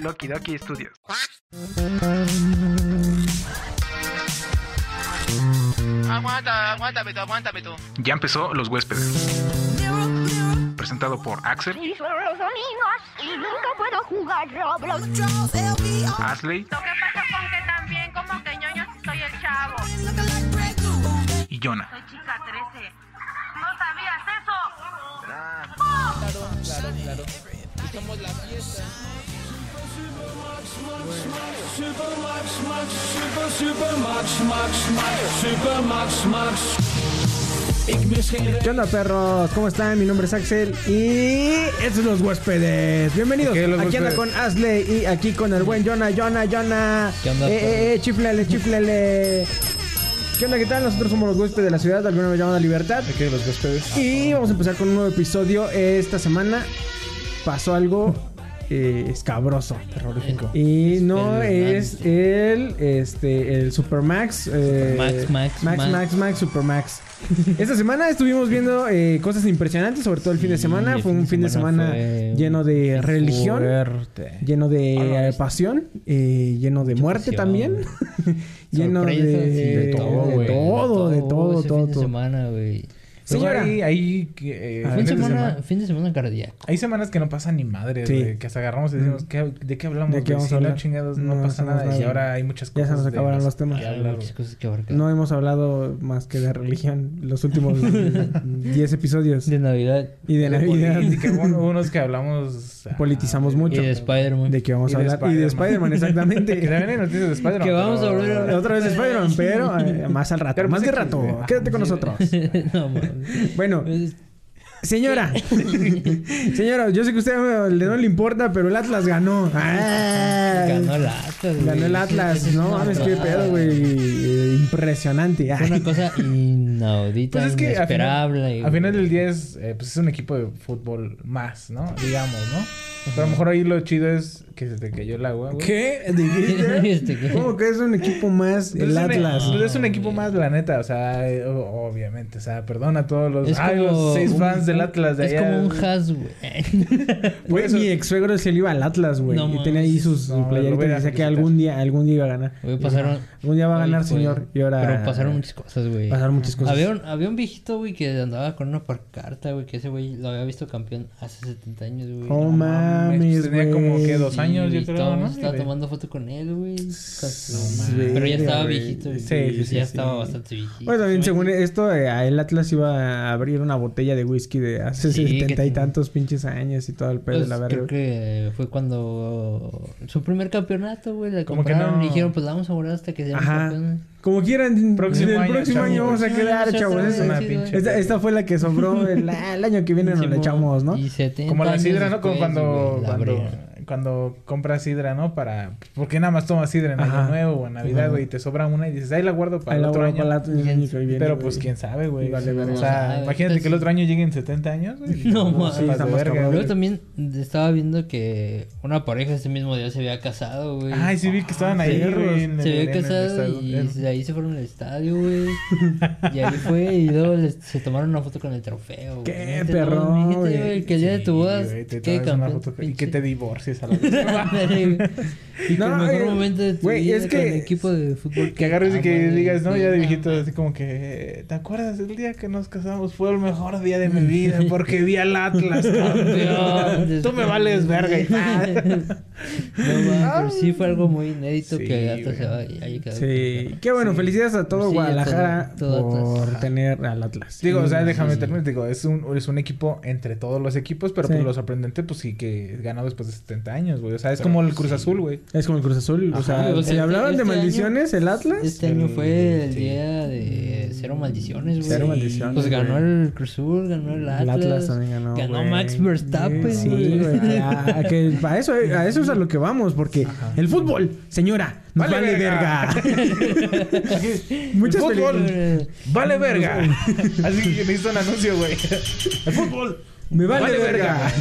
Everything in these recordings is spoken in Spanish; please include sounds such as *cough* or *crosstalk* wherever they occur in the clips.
Loki Doki Studios. Aguanta, aguántame tú, aguántame tú. Ya empezó Los Huéspedes. Presentado por Axel, Y solo los domingos y nunca puedo jugar Roblox. Asley Lo que pasa con que también como que ñoño soy el chavo. y Jonah. Soy chica 13. ¿No sabías eso? ¿Qué onda, perros? ¿Cómo están? Mi nombre es Axel y estos son los huéspedes. Bienvenidos. ¿Qué, los aquí anda con Asley y aquí con el buen Jonah, Jonah, Jonah. ¿Qué onda, Eh, eh, eh, chiflele, chiflele. ¿Qué onda? ¿Qué tal? Nosotros somos los huéspedes de la ciudad, algunos me llaman la libertad. Aquí de los huéspedes. Y vamos a empezar con un nuevo episodio. Esta semana pasó algo eh, escabroso. Terrorífico. Y no es el este el Supermax eh, Supermax, Max, Max Max. Max Max Supermax. Esta semana estuvimos viendo eh, cosas impresionantes, sobre todo el fin de semana. Fue un fin de semana lleno de religión, Fuerte. lleno de eh, pasión, eh, lleno de Mucha muerte pasión. también, *laughs* lleno de, todo, de todo, de todo, todo, fin de todo. semana, güey. Señora. Luego Hay, hay, que, eh, Fin de de semana, semana- fin de semana cardíaco. hay semanas que no pasa ni madre, Sí. güey, que hasta agarramos y decimos, Mm. ¿qué- ¿de qué hablamos? ¿De qué vamos Si a no hablar? chingados, no, No pasa hacemos nada. Y nada. ahora hay muchas Ya cosas. se nos de acabaron los temas. que cosas que. No hemos hablado más que de religión los últimos *laughs* 10 episodios. De Navidad. Y de De Navidad. política, bueno, unos que hablamos... ah, Politizamos de- mucho. Y de Spider-Man. ¿De qué vamos Y a de hablar? Y de Spider-Man, *laughs* Que exactamente. también hay noticias de Spider-Man. Que vamos a hablar- Otra vez de Spider-Man, pero eh, más al rato. Pero más de pues, rato. X, Quédate con nosotros. *laughs* no. Bueno, señora. *laughs* señora, yo sé que a usted le no le importa, pero el Atlas ganó. Ah, Ganó el Atlas, güey. Ganó el Atlas. No mames, qué pedo, güey. Eh, Impresionante. Ay. una cosa inaudita, Pues es que a inesperable. final, a final del día es, eh, pues es un equipo de fútbol más, ¿no? Digamos, ¿no? Pero a lo mejor ahí lo chido es que se te cayó el agua, güey. ¿Qué? ¿Dijiste? *laughs* Este. ¿Cómo que es un equipo más el un- Atlas? pues es un equipo más, la neta, o sea, eh, obviamente, o sea, perdona a todos los, ay, los seis un- fans del Atlas de Es allá. como un has, güey. *laughs* Güey, mi ex suegro se le iba al Atlas, güey. No y tenía ahí sus No, playeritas y decía que algún día, algún día iba a ganar. Güey, pasaron... Algún día va a ganar, Ay, señor. Y ahora. Pero pasaron muchas cosas, güey. Pasaron muchas cosas. Había un, había un viejito, güey, que andaba con una parcarta, güey, que ese güey lo había visto campeón hace 70 años, güey. Oh, No mames, Tenía como que dos Sí, años, güey, yo creo, ¿no? estaba tomando foto con él, güey. Pero ya estaba viejito. güey. Sí, sí, sí, Ya sí. estaba bastante viejito. Bueno, también según esto, eh, el Atlas iba a abrir una botella de whisky de hace Sí, setenta y ten- tantos pinches años y todo el pedo Pues, de la verga. creo que fue cuando su primer campeonato, güey, le Como que no- y dijeron, pues la vamos a guardar hasta que seamos campeones. Como quieran, Próximo el año, próximo chavos. año vamos a quedar, Sí, chavos. sí, Esta- sí, una sí, pinche- Esta, esta fue la que sobró el, el año que viene, nos la echamos, ¿no? Y 70 Como la sidra, ¿no? Como cuando, la cuando. Cuando compras sidra, ¿no? Para... Porque nada más tomas sidra en Ajá. Año Nuevo o en Navidad, güey. Y te sobra una y dices, ahí la guardo para Ahí el la otro guardo año. para el otro año que viene, Pero pues quién sabe, güey. Vale, o verga. sea, imagínate que el otro año lleguen 70 años, güey. No, cabrón. güey. Luego también estaba viendo que una pareja ese mismo día se había casado, güey. Ay, sí vi que estaban ahí, perros. güey. Se había casado y de ahí se fueron al estadio, güey. *laughs* y ahí fue y luego se tomaron una foto con el trofeo. güey. Qué güey, que el día de tu Sí, boda y que te divorcies a la vez. *laughs* Y No, que el mejor eh, momento de tu güey, vida es con que- el equipo de fútbol Que agarres y que amas, digas, ¿no? Ya de viejito, así como que... ¿Te acuerdas del día que nos casamos? Fue el mejor día de mi vida *laughs* porque vi al Atlas campeón. *laughs* Tú me vales verga y tal. No, pero sí fue algo muy inédito Sí, que Atlas se va- Sí, qué bueno, Sí. felicidades a todo Sí, Guadalajara todo- todo por Atlas. tener al Atlas. Digo, o sea, déjame sí. terminar. Digo, es un, es un equipo entre todos los equipos, pero Sí. pues lo sorprendente, pues sí que ganó después de 70 años, güey. O sea, es como el Cruz Azul, güey. Es como el Cruz Azul, o Ajá, sea, o si sea, hablaban este de año- maldiciones, el Atlas. Este año fue el Sí. día de cero maldiciones, güey. Cero maldiciones, Pues ganó güey. el Cruz Azul, ganó el Atlas. El Atlas también ganó. Ganó güey. Max Verstappen, Sí, güey. güey. A, a que para eso, a eso es a lo que vamos, porque el fútbol, señora, nos Vale vale, verga. verga. *laughs* Muchas El fútbol. Vale verga. Así que necesito un anuncio, güey. El fútbol. Me vale, Vale verga. verga.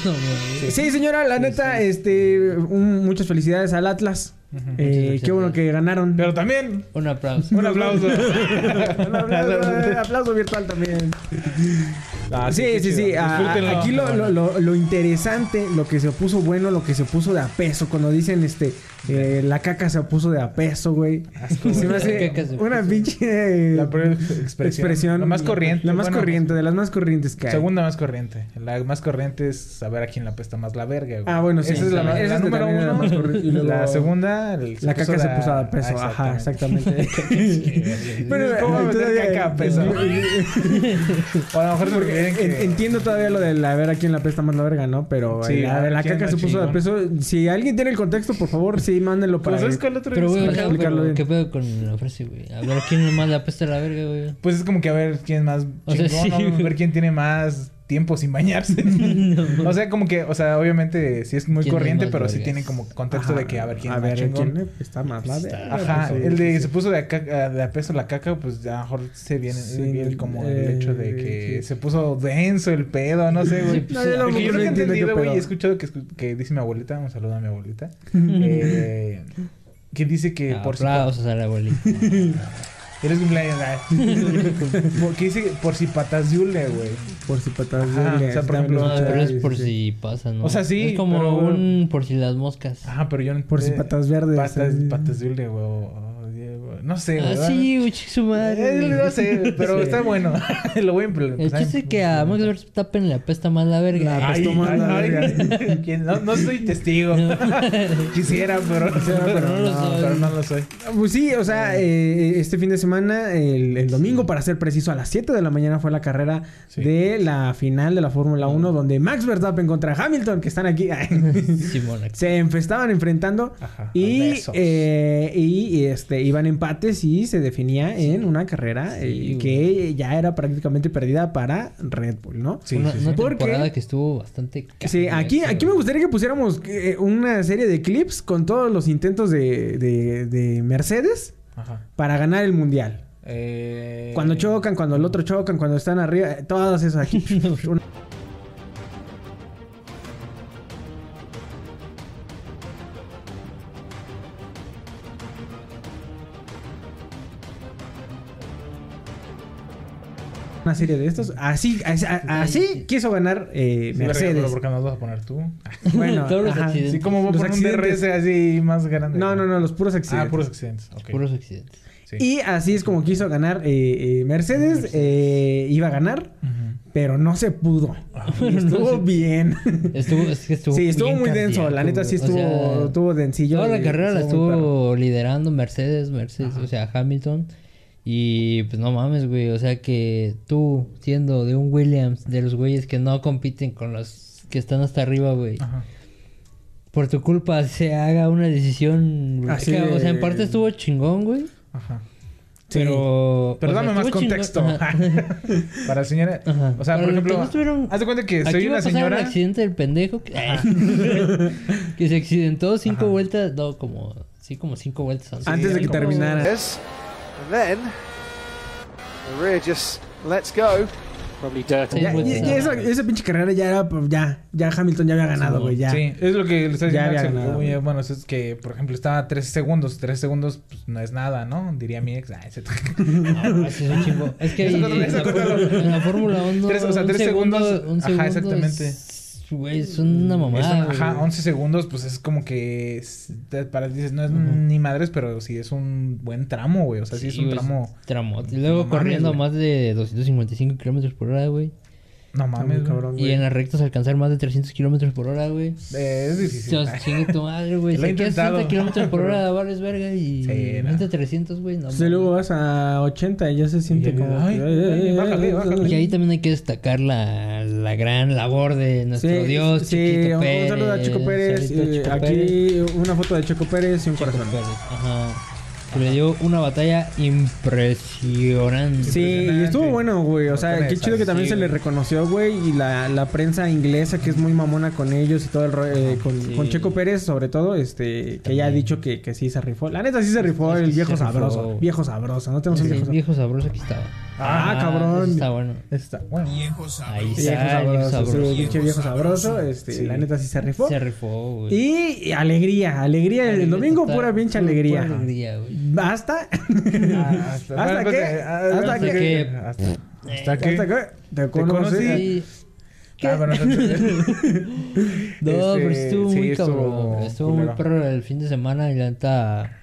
*laughs* no, mames. Sí, señora, la neta, este, un- muchas felicidades al Atlas. Eh, qué bueno que ganaron. Pero también, Un aplauso. un aplauso. *laughs* Un aplauso, eh, aplauso virtual también. Ah, Sí, sí, sí. chido. a- Disfrútenlo. aquí lo, lo, lo, lo interesante, lo que se puso bueno, lo que se puso de a peso. Cuando dicen este, eh, la caca se puso de a peso, güey. Asco, Se me hace La se una pinche La peor expresión. La más corriente. La más Bueno, corriente, de las más corrientes que hay. Segunda más corriente. La más corriente es saber a quién la pesta más la verga, güey. Ah, bueno, sí. Esa es la, Esa la es número también la uno. más corriente. Y luego- La segunda... el- La puso caca se de- puso a peso, Ah, ajá, exactamente. *laughs* *laughs* Pero, ¿cómo meter caca a peso? *laughs* o a lo mejor se refieren En- que... Entiendo todavía lo de la ver a quién la pesta más la verga, ¿no? Pero Sí, la de la ¿quién caca se puso de peso. Si alguien tiene el contexto, por favor, sí, mándenlo para. Pues ¿sabes cuál otro Pero, es? güey, para explicarlo pero, bien. ¿qué pedo con la frase, güey? A ver, ¿quién más la pesta a la verga, güey? Pues es como que a ver quién es más O sea, chingón, sí, ¿no? güey. ver quién tiene más tiempo sin bañarse. *laughs* o sea, como que, o sea, obviamente sí es muy ¿Quién es corriente, pero sí tiene como contexto Ajá, de que a ver quién a ver quién está más la. Ajá, pues, sí, el de sí, se puso de a, caca- de a peso la caca, pues a lo mejor se viene Sí, el, como eh, el hecho de que sí. se puso denso el pedo, no sé, güey. No, yo lo que he entendido, güey, he escuchado que, que dice mi abuelita, un saludo a mi abuelita, *laughs* eh, que dice que por si Aplausos a la abuelita. *laughs* eres cumpleaños, ay. Por- que dice por si patas de hule, güey. Por si patas de o sea, por ejemplo, No, pero es por sí. si pasa, ¿no? O sea, sí, Es como pero- un por si las moscas. Ah, pero yo no Por si patas verdes. Patas, patas de hule, güey. No sé, güey. Ah, sí, su madre. Eh, no sé, pero Sí. está bueno. *laughs* lo voy a El implementar. chiste es que a Max Verstappen le apesta más la verga. La apestó más la ay, verga. No, no soy testigo. *laughs* Quisiera, pero, pero no lo *laughs* soy. pero no lo soy. Pues sí, o sea, eh, este fin de semana, el, el domingo, para ser preciso, a las 7 de la mañana fue la carrera Sí. de la final de la Fórmula 1, donde Max Verstappen contra Hamilton, que están aquí, se estaban enfrentando Ajá, y, eh, y, y, este, iban empates y se definía en una carrera eh, Sí, que ya era prácticamente perdida para Red Bull, ¿no? Sí, una, sí, sí. una Porque- temporada que estuvo bastante... Sí, aquí, aquí me gustaría que pusiéramos eh, una serie de clips con todos los intentos de, de- de Mercedes Ajá. para ganar el mundial. Eh... Cuando chocan, cuando el otro chocan, cuando están arriba, eh, todas esas *laughs* aquí. *laughs* Una- serie de estos. Así, así, así quiso ganar eh, Sí, Mercedes. pero ¿por qué no los vas a poner tú? *laughs* Bueno, Todos los ajá. accidentes. Sí, como voy a Los poner un accidentes. DRS así más grande. No, no, no, los puros accidentes. Ah, puros accidentes. Puros accidentes. Sí. Y así es como quiso ganar eh, eh, Mercedes. eh, iba a ganar, pero no se pudo. *laughs* Y estuvo bien. Estuvo, es que estuvo sí, estuvo bien muy denso. La neta sí. O estuvo, sea, estuvo densillo. Toda la carrera la estuvo liderando Mercedes, Mercedes, o sea, Hamilton. Y pues no mames, güey. O sea que tú, siendo de un Williams, de los güeyes que no compiten con los que están hasta arriba, güey. Ajá. Por tu culpa se haga una decisión. Así que, O sea, en parte estuvo chingón, güey. Ajá. Sí. Pero. Pero o sea, dame más contexto. *laughs* Para la señora. Ajá. O sea, Para por ejemplo. no estuvieron- Haz de cuenta que Aquí soy va a una pasar señora. el accidente del pendejo que, *laughs* que se accidentó cinco vueltas, no, como sí, como cinco vueltas antes. Antes de que Como- terminara. Yes. And then the rear just lets go. Probably dirty. Ya, güey, y- y no. esa, esa pinche carrera ya era, pues, ya, ya Hamilton ya había ganado, güey, ya. Sí, es lo que le está Ya diciendo Axel. ganado, bueno, es que, por ejemplo, estaba a 13 segundos. 3 segundos pues, no es nada, ¿no? Diría mi ex. Ay, se- *laughs* No, es un chingo. Es que en, la. Fórmula- en la Fórmula 1 Tres- o sea, un tres segundo, segundos. un Ajá, segundo exactamente. es- Güey, es una mamada. Es un- ajá, güey. 11 segundos, pues es como que. es- para dices, no es ni madres, pero sí es un buen tramo, güey. O sea, sí, es un güey, tramo. tramote. Y luego No mames, corriendo a güey. más de 255 kilómetros por hora, güey. No mames, muy güey. cabrón, Y güey. en las rectas alcanzar más de 300 kilómetros por hora, güey. Eh, es difícil. Dios, chingue tu madre, güey. *laughs* Si quieres intentado. 60 kilómetros por hora, *laughs* vales verga y Sí, no. vente 300, güey. No, Entonces mames. luego vas a 80 y ya se siente Y- como... ay, ay, eh, bájale, bájale. Y ahí también hay que destacar la, la gran labor de nuestro Sí, Dios, sí, Chiquito un, Pérez. un saludo a Chico Pérez. Saludito a eh, Chico aquí Pérez. una foto de Chico Pérez y un Chico corazón. Pérez, Ajá. Que le dio una batalla impresionante. Sí, y estuvo bueno, güey. O sea, qué chido que también sí, se le reconoció, güey. Y la, la prensa inglesa, que es muy mamona con ellos y todo el ro- eh, con, Sí. con Checo Pérez, sobre todo, este, que ya ha dicho que, que sí se rifó. La neta sí se rifó Es el viejo rifó, sabroso. Viejo sabroso, no tenemos un Sí, viejo sabroso. viejo sabroso aquí estaba. Ah, cabrón. eso Está bueno. Está bueno. Ahí Viejo está, el viejo sabroso, sabroso. viejo sabroso. Este, Sí. la neta sí se rifó. Se rifó, güey. Y alegría, alegría. El domingo Total, pura pinche alegría. pura alegría, güey. Basta. *laughs* Ah, ¿Hasta *laughs* qué? pues, ah, ¿Hasta hasta qué? que- hasta- ¿Hasta qué? ¿Hasta acá? ¿Te conocí? Ah, bueno, entonces... *laughs* No, pero Este, estuvo sí, muy cabrón. Estuvo muy perro el fin de semana y la neta.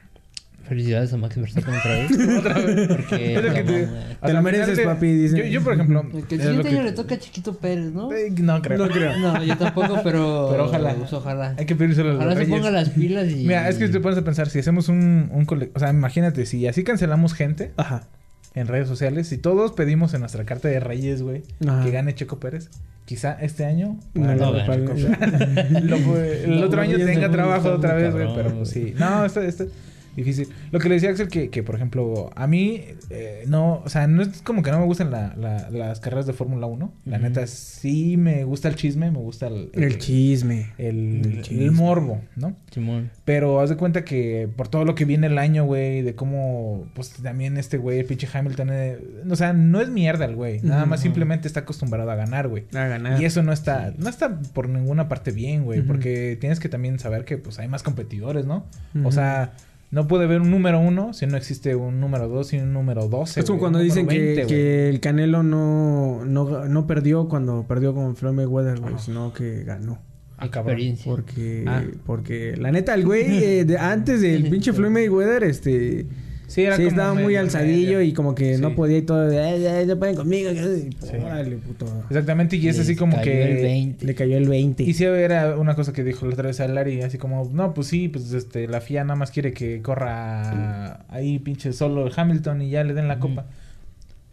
Felicidades a Max Verstappen otra vez. *laughs* Otra vez. Porque. Es lo que no te- Te lo mereces, de- papi, dicen. Yo, yo, por ejemplo... Que el siguiente que- año le toca a Chiquito Pérez, ¿no? Eh, No creo. No creo. No, yo tampoco, pero. *laughs* Pero ojalá. pues, ojalá. Hay que pedírselo a los Ojalá se reyes. ponga las pilas y. Mira, es que te pones a pensar, si hacemos un, un cole- O sea, imagínate, si así cancelamos gente Ajá. en redes sociales, si todos pedimos en nuestra carta de reyes, güey, Ajá. que gane Checo Pérez, quizá este año... No, no, ganar gane. Checo Pérez. *laughs* Lo fue- el No, otro no, año tenga trabajo otra vez, güey, pero pues sí. No, esto, esto difícil. Lo que le decía Axel, que, que por ejemplo, a mí, eh, no, o sea, no es como que no me gustan la- la- las carreras de Fórmula 1. La neta, sí me gusta el chisme, me gusta el... El chisme. el, El morbo, ¿no? Simón. Pero haz de cuenta que por todo lo que viene el año, güey, de cómo, pues también este güey, el pinche Hamilton, eh, o sea, no es mierda el güey, nada más simplemente está acostumbrado a ganar, güey. A ganar. Y eso no está, no está por ninguna parte bien, güey, porque tienes que también saber que pues hay más competidores, ¿no? O sea, no puede haber un número uno si no existe un número dos y un número doce. Es como cuando dicen que, 20, güey. que el Canelo no, no, no perdió cuando perdió con Floyd Mayweather, güey, sino que ganó. Ah, cabrón. Porque, Ah. porque la neta, el güey, eh, de- antes del *laughs* pinche Floyd Mayweather, este... Sí, era sí, como estaba muy alzadillo medio. y como que no Sí. podía y todo. Eh, eh, se pueden conmigo. Sí. Órale, puto. Exactamente, y es así como cayó que... el 20. Le cayó el 20. Y si era una cosa que dijo la otra vez a Larry, así como, no, pues sí, pues este, la FIA nada más quiere que corra ahí pinche solo el Hamilton y ya le den la copa.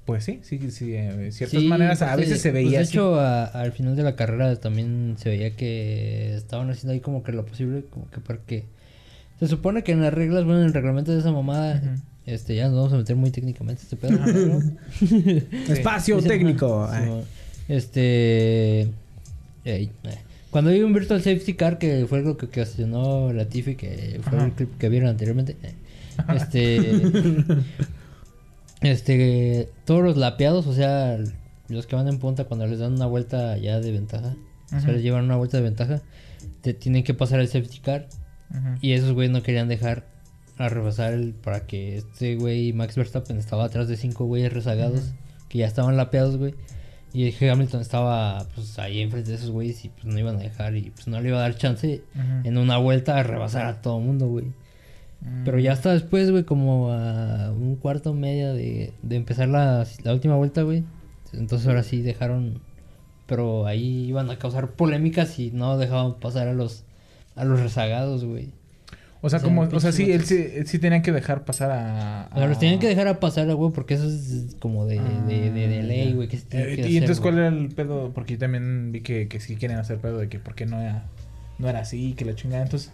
Pues sí, sí, sí, eh, de ciertas Sí, maneras a pues, veces se pues, veía de así. hecho, a- al final de la carrera también se veía que estaban haciendo ahí como que lo posible, como que porque se supone que en las reglas, bueno, en el reglamento de esa mamada, este, ya nos vamos a meter muy técnicamente este pedo. *laughs* Espacio técnico. Sí, Este. ey, eh. Cuando hay un Virtual Safety Car, que fue lo que ocasionó la Tiffy, que fue Ajá. el clip que vieron anteriormente. eh, Este. este. Todos los lapeados, o sea, los que van en punta cuando les dan una vuelta ya de ventaja, o sea, les llevan una vuelta de ventaja, te tienen que pasar el Safety Car. Y esos güeyes no querían dejar a rebasar el, para que este güey, Max Verstappen, estaba atrás de cinco güeyes rezagados que ya estaban lapeados, güey. Y Hamilton estaba pues ahí enfrente de esos güeyes y pues no iban a dejar y pues no le iba a dar chance en una vuelta a rebasar a todo mundo, güey. Mm. Pero ya hasta después, güey, como a un cuarto media de, de empezar la, la última vuelta, güey. Entonces ahora sí dejaron, pero ahí iban a causar polémicas y no dejaban pasar a los a los rezagados, güey. O sea, o sea, como, o sea, sí, él sí, él sí tenían que dejar pasar a... O sea, los a- tenían que dejar a pasar, güey, porque eso es como de, de, de, de ley, güey, que se tiene Eh, que y hacer, entonces, güey. ¿cuál era el pedo? Porque yo también vi que, que sí quieren hacer pedo de que por qué no era, no era así, que la chingada. Entonces,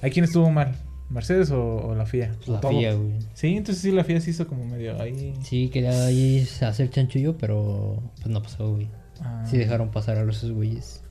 ¿hay quién estuvo mal? ¿Mercedes o, o la FIA? La Todo. FIA, güey. Sí, entonces sí, la FIA se hizo como medio ahí. Sí, quería ahí hacer chanchullo, pero pues no pasó, güey. Ah. Sí dejaron pasar a los esos güeyes.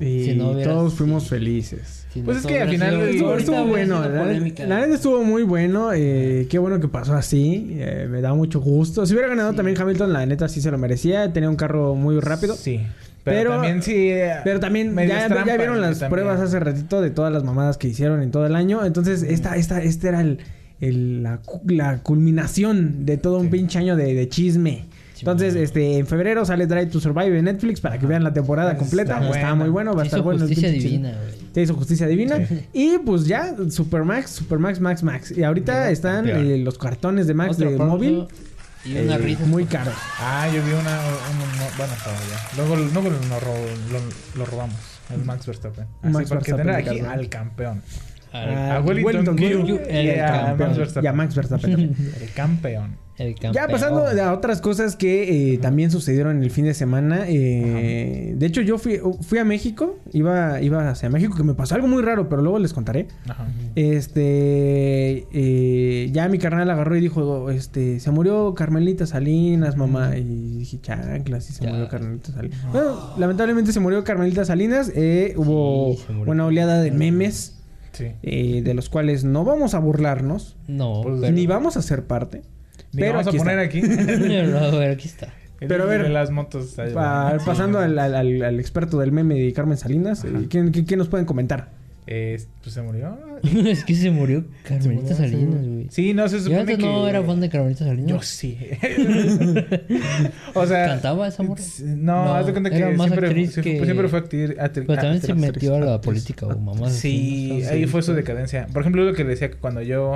Y Si no hubiera- todos fuimos sí. felices. Si Pues no, es que al final Estuvo, bueno, la, la neta estuvo muy bueno. eh, qué bueno que pasó así. eh, me da mucho gusto. Si hubiera ganado Sí. también Hamilton, la neta sí se lo merecía. Tenía un carro muy rápido. Sí. Pero, Pero- también sí. Pero también ya, ya vieron las también. pruebas hace ratito de todas las mamadas que hicieron en todo el año. Entonces, esta, esta, este era el, el- la, cu- la culminación de todo un pinche año de, de chisme. Entonces, este, en febrero sale Drive to Survive en Netflix para que vean la temporada completa. Está, muy bueno, va a estar bueno. el justicia divina, güey. Se hizo justicia divina. Sí. Y pues ya, Supermax, Supermax, Max, Max. Y ahorita están eh, los cartones de Max Otro de móvil. Y una eh, risa. muy caros. Ah, yo vi una. un- un- bueno, estaba ya. Luego, luego lo, lo- lo robamos. El Max Verstappen. Así Max porque Verstappen tener de aquí al campeón. Ah, a Wellington Q Q, y el a campeón. Max Verstappen. Y a Max Verstappen. *laughs* El campeón. El Ya pasando a otras cosas que eh, también sucedieron el fin de semana. eh, de hecho, yo fui, fui a México. Iba, iba hacia México, que me pasó algo muy raro, pero luego les contaré. Ajá. Este. eh, ya mi carnal agarró y dijo: Este. Se murió Carmelita Salinas, mamá. Y dije: Chanclas, sí se Ya. murió Carmelita Salinas. Bueno, lamentablemente se murió Carmelita Salinas. hubo Sí, una oleada de memes. Sí. de los cuales no vamos a burlarnos. No, Pues. Ni vamos a ser parte. Pero vamos a poner está. aquí. *laughs* *laughs* no, a ver, aquí está. Pero a ver, De las motos. ahí Pa- va. pasando al, al- al- al experto del meme de Carmen Salinas, eh, ¿qué, qué- qué nos pueden comentar? Eh, pues se murió. *laughs* es que se murió Carmelita Se murió, Salinas, sí. güey. Sí, no, se Yo supone antes que... no era fan de Carmelita Salinas. Yo sí. o sea... ¿Cantaba esa morra? No, No, haz de cuenta que era más siempre, actriz que- siempre fue actriz. actri- Pero también se metió a la actriz. política o mamás. Sí, ahí fue su decadencia. Por ejemplo, lo que decía que cuando yo.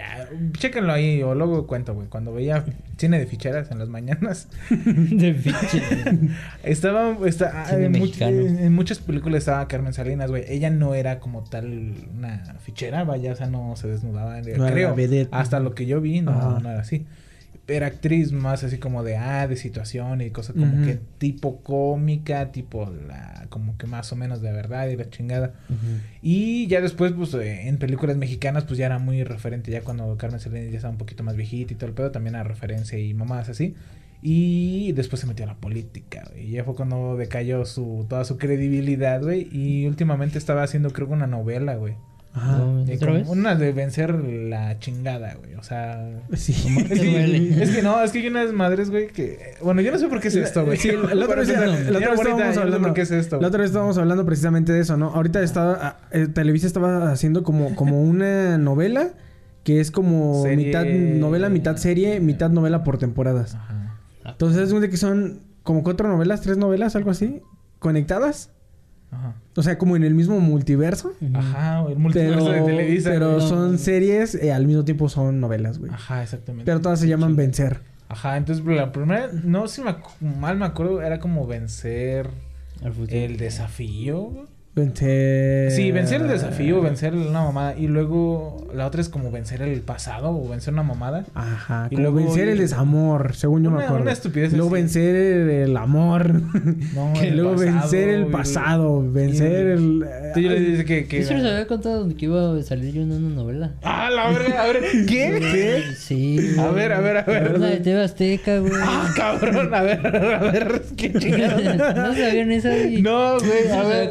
Ya, chéquenlo ahí, o luego cuento, güey. Cuando veía cine de ficheras en las mañanas, *laughs* de estaba. está- Cine en, much- muchas películas estaba Carmen Salinas, güey. Ella no era como tal una fichera, vaya, o sea, no se desnudaba. No creo. Hasta lo que yo vi, no, no era así. Era actriz más así como de, ah, de situación y cosas como que tipo cómica, tipo la, como que más o menos de verdad y la chingada. Y ya después, pues, eh, en películas mexicanas, pues ya era muy referente. Ya cuando Carmen Salinas ya estaba un poquito más viejita y todo el pedo, también era referencia y mamás así. Y después se metió a la política, güey. Y ya fue cuando decayó su, toda su credibilidad, güey. Y últimamente estaba haciendo, creo que una novela, güey. Ajá. No, ¿Otra vez? Una de vencer la chingada, güey. O sea. Sí. Te *laughs* duele. Es que no, es que hay unas madres, güey, que... Bueno, yo no sé por qué es esto, güey. Sí, la, *laughs* la otra vez, la, la otra estábamos hablando. por qué es esto. La otra vez estábamos hablando precisamente de eso, ¿no? Ahorita estaba ah, eh, Televisa estaba haciendo como como una novela que es como Serie. mitad novela, mitad serie, mitad novela por temporadas. Ajá. Entonces es de que son como cuatro novelas, tres novelas, algo así, conectadas. Ajá. O sea, como en el mismo multiverso. Ajá, el multiverso Pero, de Televisa. pero son series, eh, al mismo tiempo son novelas, güey. Ajá, exactamente. Pero todas se llaman Vencer. Ajá, entonces la primera, no si me mal me acuerdo, era como vencer futuro. el desafío. Vencer. Sí, vencer el desafío, vencer una mamada. Y luego la otra es como vencer el pasado o vencer una mamada. Ajá, Y como luego vencer el desamor, según yo me acuerdo. una estupidez Luego así. vencer el, amor. No, *laughs* el luego pasado, vencer el y- pasado. Vencer y- el. Yo le dije que... que Yo se los había contado que iba a salir yo en una novela. Ah, la verga, a ver, *laughs* ¿qué? ¿Qué? Sí. A ver, a ver, a ver. Una de TV Azteca, güey. Ah, cabrón, a ver, a ver, qué *laughs* chingada. ¿No sabían esa? Y- No, güey, a ver,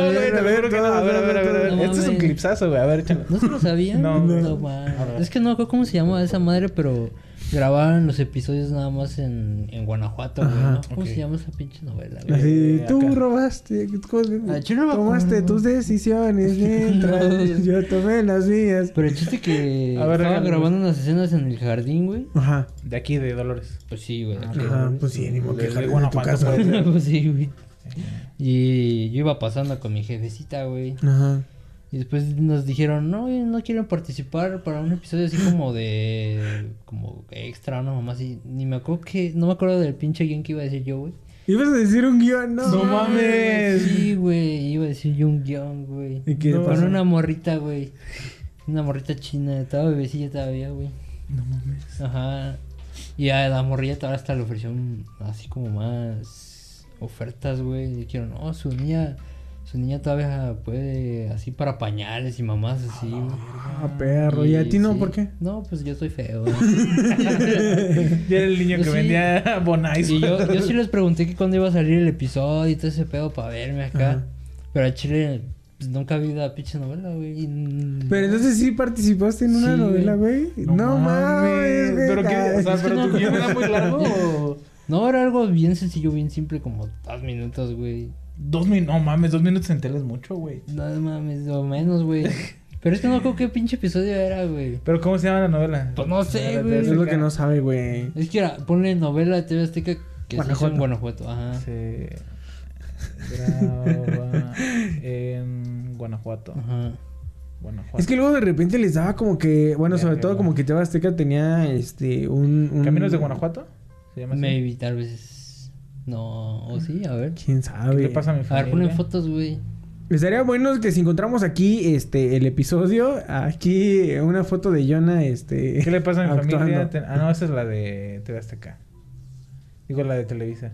no, contado, no, güey. güey, te lo juro que no. A ver, a ver, a ver, a ver. No Este es un clipsazo, güey, a ver, échalo. ¿No se lo sabían? No, no, man. Es que no me acuerdo cómo se llama esa madre, pero grababan los episodios nada más en, en Guanajuato, güey. ¿no? ¿Cómo se llama esa pinche novela, güey? Así, tú acá. robaste, ¿cómo se- Ah, yo no me tomaste acuerdo. tus decisiones *laughs* mientras No. yo tomé las mías. Pero el chiste que A ver, estaban háganlo. grabando unas escenas en el jardín, güey. Ajá, De aquí, de Dolores. Pues sí, güey. Ajá, pues sí, ni modo que dejar de tu casa. pues. *laughs* pues sí, güey. Y yo iba pasando con mi jefecita, güey. Ajá. Y después nos dijeron, no, no quieren participar para un episodio así como de... Como extra, no, mamá, así. Ni me acuerdo que... No me acuerdo del pinche guion que iba a decir yo, güey. Ibas a decir un guion, no. No mames. Sí, güey. Iba a decir yo un guion, güey. ¿Y qué No. Con pasó? una morrita, güey. Una morrita china. Estaba bebecilla todavía, güey. No mames. Ajá. Y a la morrilla todavía hasta le ofrecieron así como más ofertas, güey. Dijeron, no, su niña, su niña todavía puede así para pañales y mamás así, güey. Ah, perro. ¿Y a ti no? sí. ¿Por qué? No, pues yo soy feo. güey. *laughs* Ya era el niño que sí. vendía Bonais. y yo, yo sí les pregunté que cuándo iba a salir el episodio y todo ese pedo para verme acá. Ajá. Pero a Chile, pues nunca vi la pinche novela, güey. y- Pero entonces sí participaste en una Sí, novela, güey. No, mames, güey. Pero qué, o sea, Es que pero no- tu guion era muy largo o... No, era algo bien sencillo, bien simple, como dos minutos, güey. Dos minutos, no mames, dos minutos en tele es mucho, güey. No mames, o menos, güey. Pero es que no recuerdo qué pinche episodio era, güey. Pero ¿cómo se llama la novela? Pues no sé, güey. Es lo que no sabe, güey. Es que era, ponle novela de TV Azteca que se hizo en Guanajuato. Ajá. *laughs* Graba en Guanajuato. Ajá. Guanajuato. Es que luego de repente les daba como que, bueno, sobre todo como que TV Azteca tenía este un, un- ¿Caminos de Guanajuato? ¿Se llama así? Maybe, tal vez. No, o sí, a ver. quién ¿Qué sabe. le pasa a mi A familia? ver, ponen fotos, güey. Estaría bueno que si encontramos aquí este el episodio, aquí una foto de Jonah este ¿Qué le pasa a mi *laughs* actuando. familia? Ah, no, esa es la de TV Azteca. Digo, la de Televisa.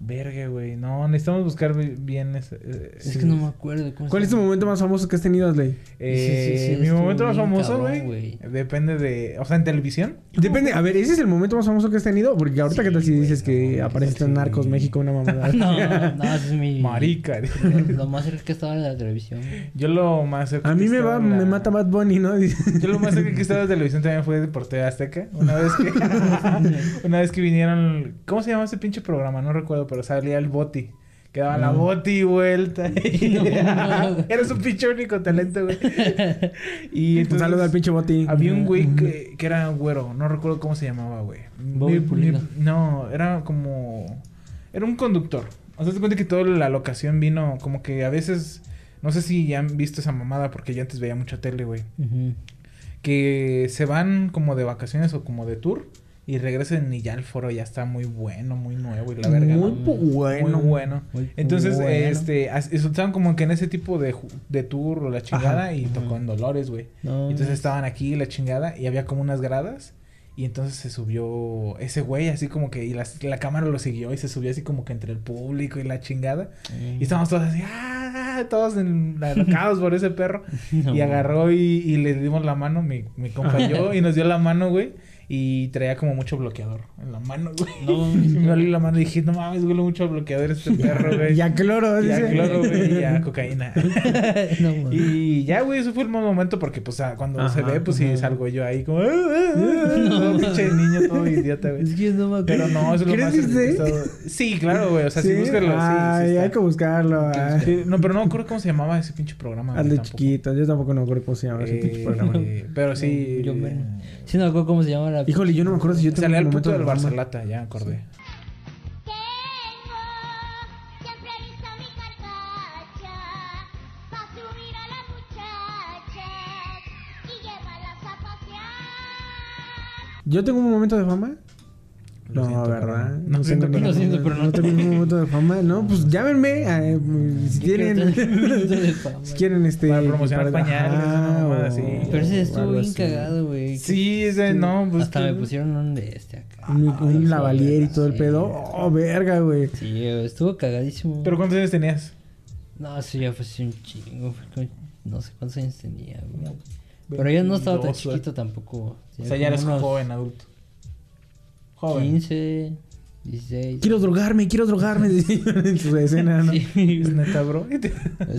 Verga, güey. No, necesitamos buscar bi- bien ese... eh, Es que no me acuerdo. ¿cómo ¿Cuál es tu momento más famoso que has tenido, Asley? Eh, Sí, sí, sí, mi momento más famoso, güey. Depende de... O sea, en televisión. Depende, a ver, ¿ese es el momento más famoso que has tenido? Porque ahorita Sí, qué tal si dices que no, apareciste en sí. Narcos México una mamada. *laughs* No, no, ese es mi. Marica. Lo más cerca que estaba en la televisión. Yo lo más cerca A que mí me va, en la- me mata Bad Bunny, ¿no? Yo lo más cerca que estaba de televisión también fue por TV Azteca. Una vez que... *laughs* *laughs* una vez que vinieron... ¿Cómo se llama ese pinche programa? No recuerdo, pero salía el Boti. Que daba la boti *laughs* y vuelta. No. *laughs* Era su pinche único talento, güey. *laughs* Y Un entonces, saludo al pinche Boti. Había un güey que, que era güero. No recuerdo cómo se llamaba, güey. Bobby Mi- Pulido. mi- No, era como... Era un conductor. O sea, te cuenta que toda la locación vino como que a veces... No sé si ya han visto esa mamada porque yo antes veía mucha tele, güey. Que se van como de vacaciones o como de tour y regresan y ya el foro ya está muy bueno, muy nuevo y la verga. Muy ¿no? bu- bueno. Muy bueno. Muy Entonces, bueno. este, estaban como que en ese tipo de, de tour o la chingada Ajá. y tocó en Dolores, güey. No, entonces estaban aquí la chingada y había como unas gradas y entonces se subió ese güey así como que y las- la, cámara lo siguió y se subió así como que entre el público y la chingada. Y estábamos todos así, ¡ah! Todos en alocados por ese perro. *laughs* No. Y agarró y, y le dimos la mano, mi, mi compa y yo, *laughs* y nos dio la mano, güey. Y traía como mucho bloqueador en la mano, güey. No. *laughs* Me olí la mano y dije, no mames, huele mucho a bloqueador este perro, güey. *laughs* Y a cloro, Y a dice. cloro, güey, y a *laughs* cocaína. No, mames. y ya, güey, eso fue el momento porque, pues, ah, cuando Ajá, se ve, pues sí salgo yo ahí como... "Ah, ah, ah", pinche niño todo idiota, güey. Es que no me acuerdo. Pero no, eso es lo ¿Quieres más... estado- Sí, claro, güey. O sea, si búscalo, sí, sí Ay, está. hay que buscarlo. No, pero no me acuerdo cómo se llamaba ese pinche programa. Hazle tampoco. chiquito. Yo tampoco no me acuerdo cómo se llama ese pinche Eh, programa. pero sí. Yo me... Sí, no me acuerdo cómo se llama la... Híjole, yo no me acuerdo si yo Salía un el momento puto del. Barcelata, ya me acordé. Tengo siempre lista mi carcacha Pa' subir a las muchachas y llevarlas a pasear. ¿Yo tengo un momento de fama? Lo no, siento, ¿verdad? pero no. No siento, pero siento, pero no. tengo ningún momento de fama. No, pues llámenme. eh, si quieren. *laughs* si quieren, este. Para promocionar pañales, Ajá, una mamada o- así. Pero ese estuvo bien así. cagado, güey. Sí, ese no, pues. Hasta me pusieron un de este acá. Un, un lavalier y todo el pedo. Oh, verga, güey. Sí, estuvo cagadísimo. ¿Pero cuántos años tenías? No, eso ya fue así un chingo. No sé cuántos años tenía, güey. Pero yo no estaba tan 22, güey. chiquito tampoco. O sea, ya eres joven, adulto. Joven. 15, 16. Quiero drogarme, quiero drogarme. *laughs* en su escena, ¿no? Sí, Es neta, bro.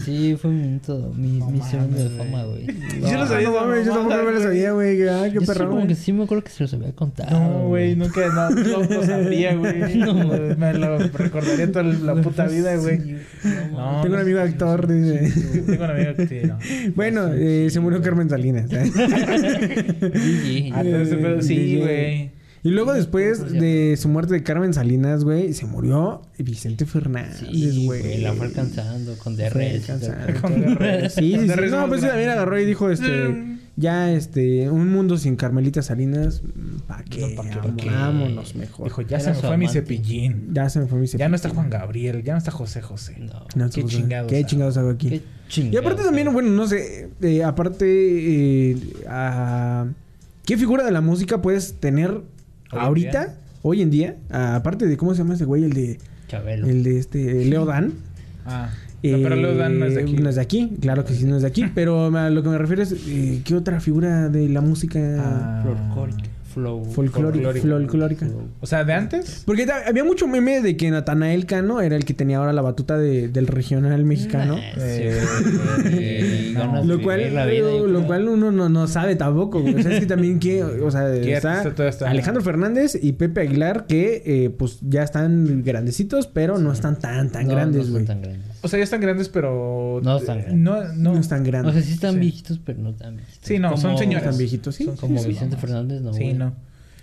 sí, fue mi, minuto, mi, No mi segundo de fama, güey. Yo lo sabía, no mames, yo tampoco me lo sabía, güey. Ah, qué Yo sí, perro. como que sí me acuerdo que se los había contado. No, güey, nunca, no, no lo sabría, güey. *laughs* No, me lo recordaría toda la puta vida, güey. No, Tengo un amigo actor, dice. Tengo un amigo sí, no. Bueno, eh, se murió Carmen Salinas. *laughs* sí, Sí. güey. Y luego después de su muerte de Carmen Salinas, güey, se murió Vicente Fernández, Sí, güey. la fue alcanzando con DRS. Sí, sí, *laughs* sí. No, pues también agarró y dijo, este, *laughs* ya, este, un mundo sin Carmelita Salinas, ¿para qué? No. Vámonos mejor. Dijo, ya se me fue mi cepillín. ya se me fue mi Ya no está Juan Gabriel, ya no está José José. No. No, Qué chingados ¿Qué chingados hago aquí? Y aparte también, bueno, no sé, eh, aparte, eh, ¿qué figura de la música puedes tener ahorita, día? hoy en día? Aparte de, ¿cómo se llama ese güey? El de, Chabelo. el de este, Leo Dan. Ah. No, pero Leo Dan no es de aquí. Eh, No es de aquí, claro que sí, no es de aquí. *laughs* pero a lo que me refiero es, eh, ¿qué otra figura de la música Ah. Folclórica. Flow. folclórica? O sea, de antes. Porque había mucho meme de que Natanael Cano era el que tenía ahora la batuta de- del regional mexicano. Nah, Eh, sí, no. ganas de Lo cual, la vida, lo cual uno no, no sabe tampoco. güey. O sea, es que también que, o sea, ¿Qué está está? Alejandro Fernández y Pepe Aguilar que eh, pues ya están grandecitos, pero no están tan tan No, grandes, no güey. tan grandes. O sea, ya están grandes, pero. No están grandes. No, no. No, están O grandes. sea, sí están Sí. viejitos, pero no tan viejitos. Sí, no, son Como- señores. Están viejitos, sí. Son Como Sí, Vicente no. Fernández, no. Sí, güey. no.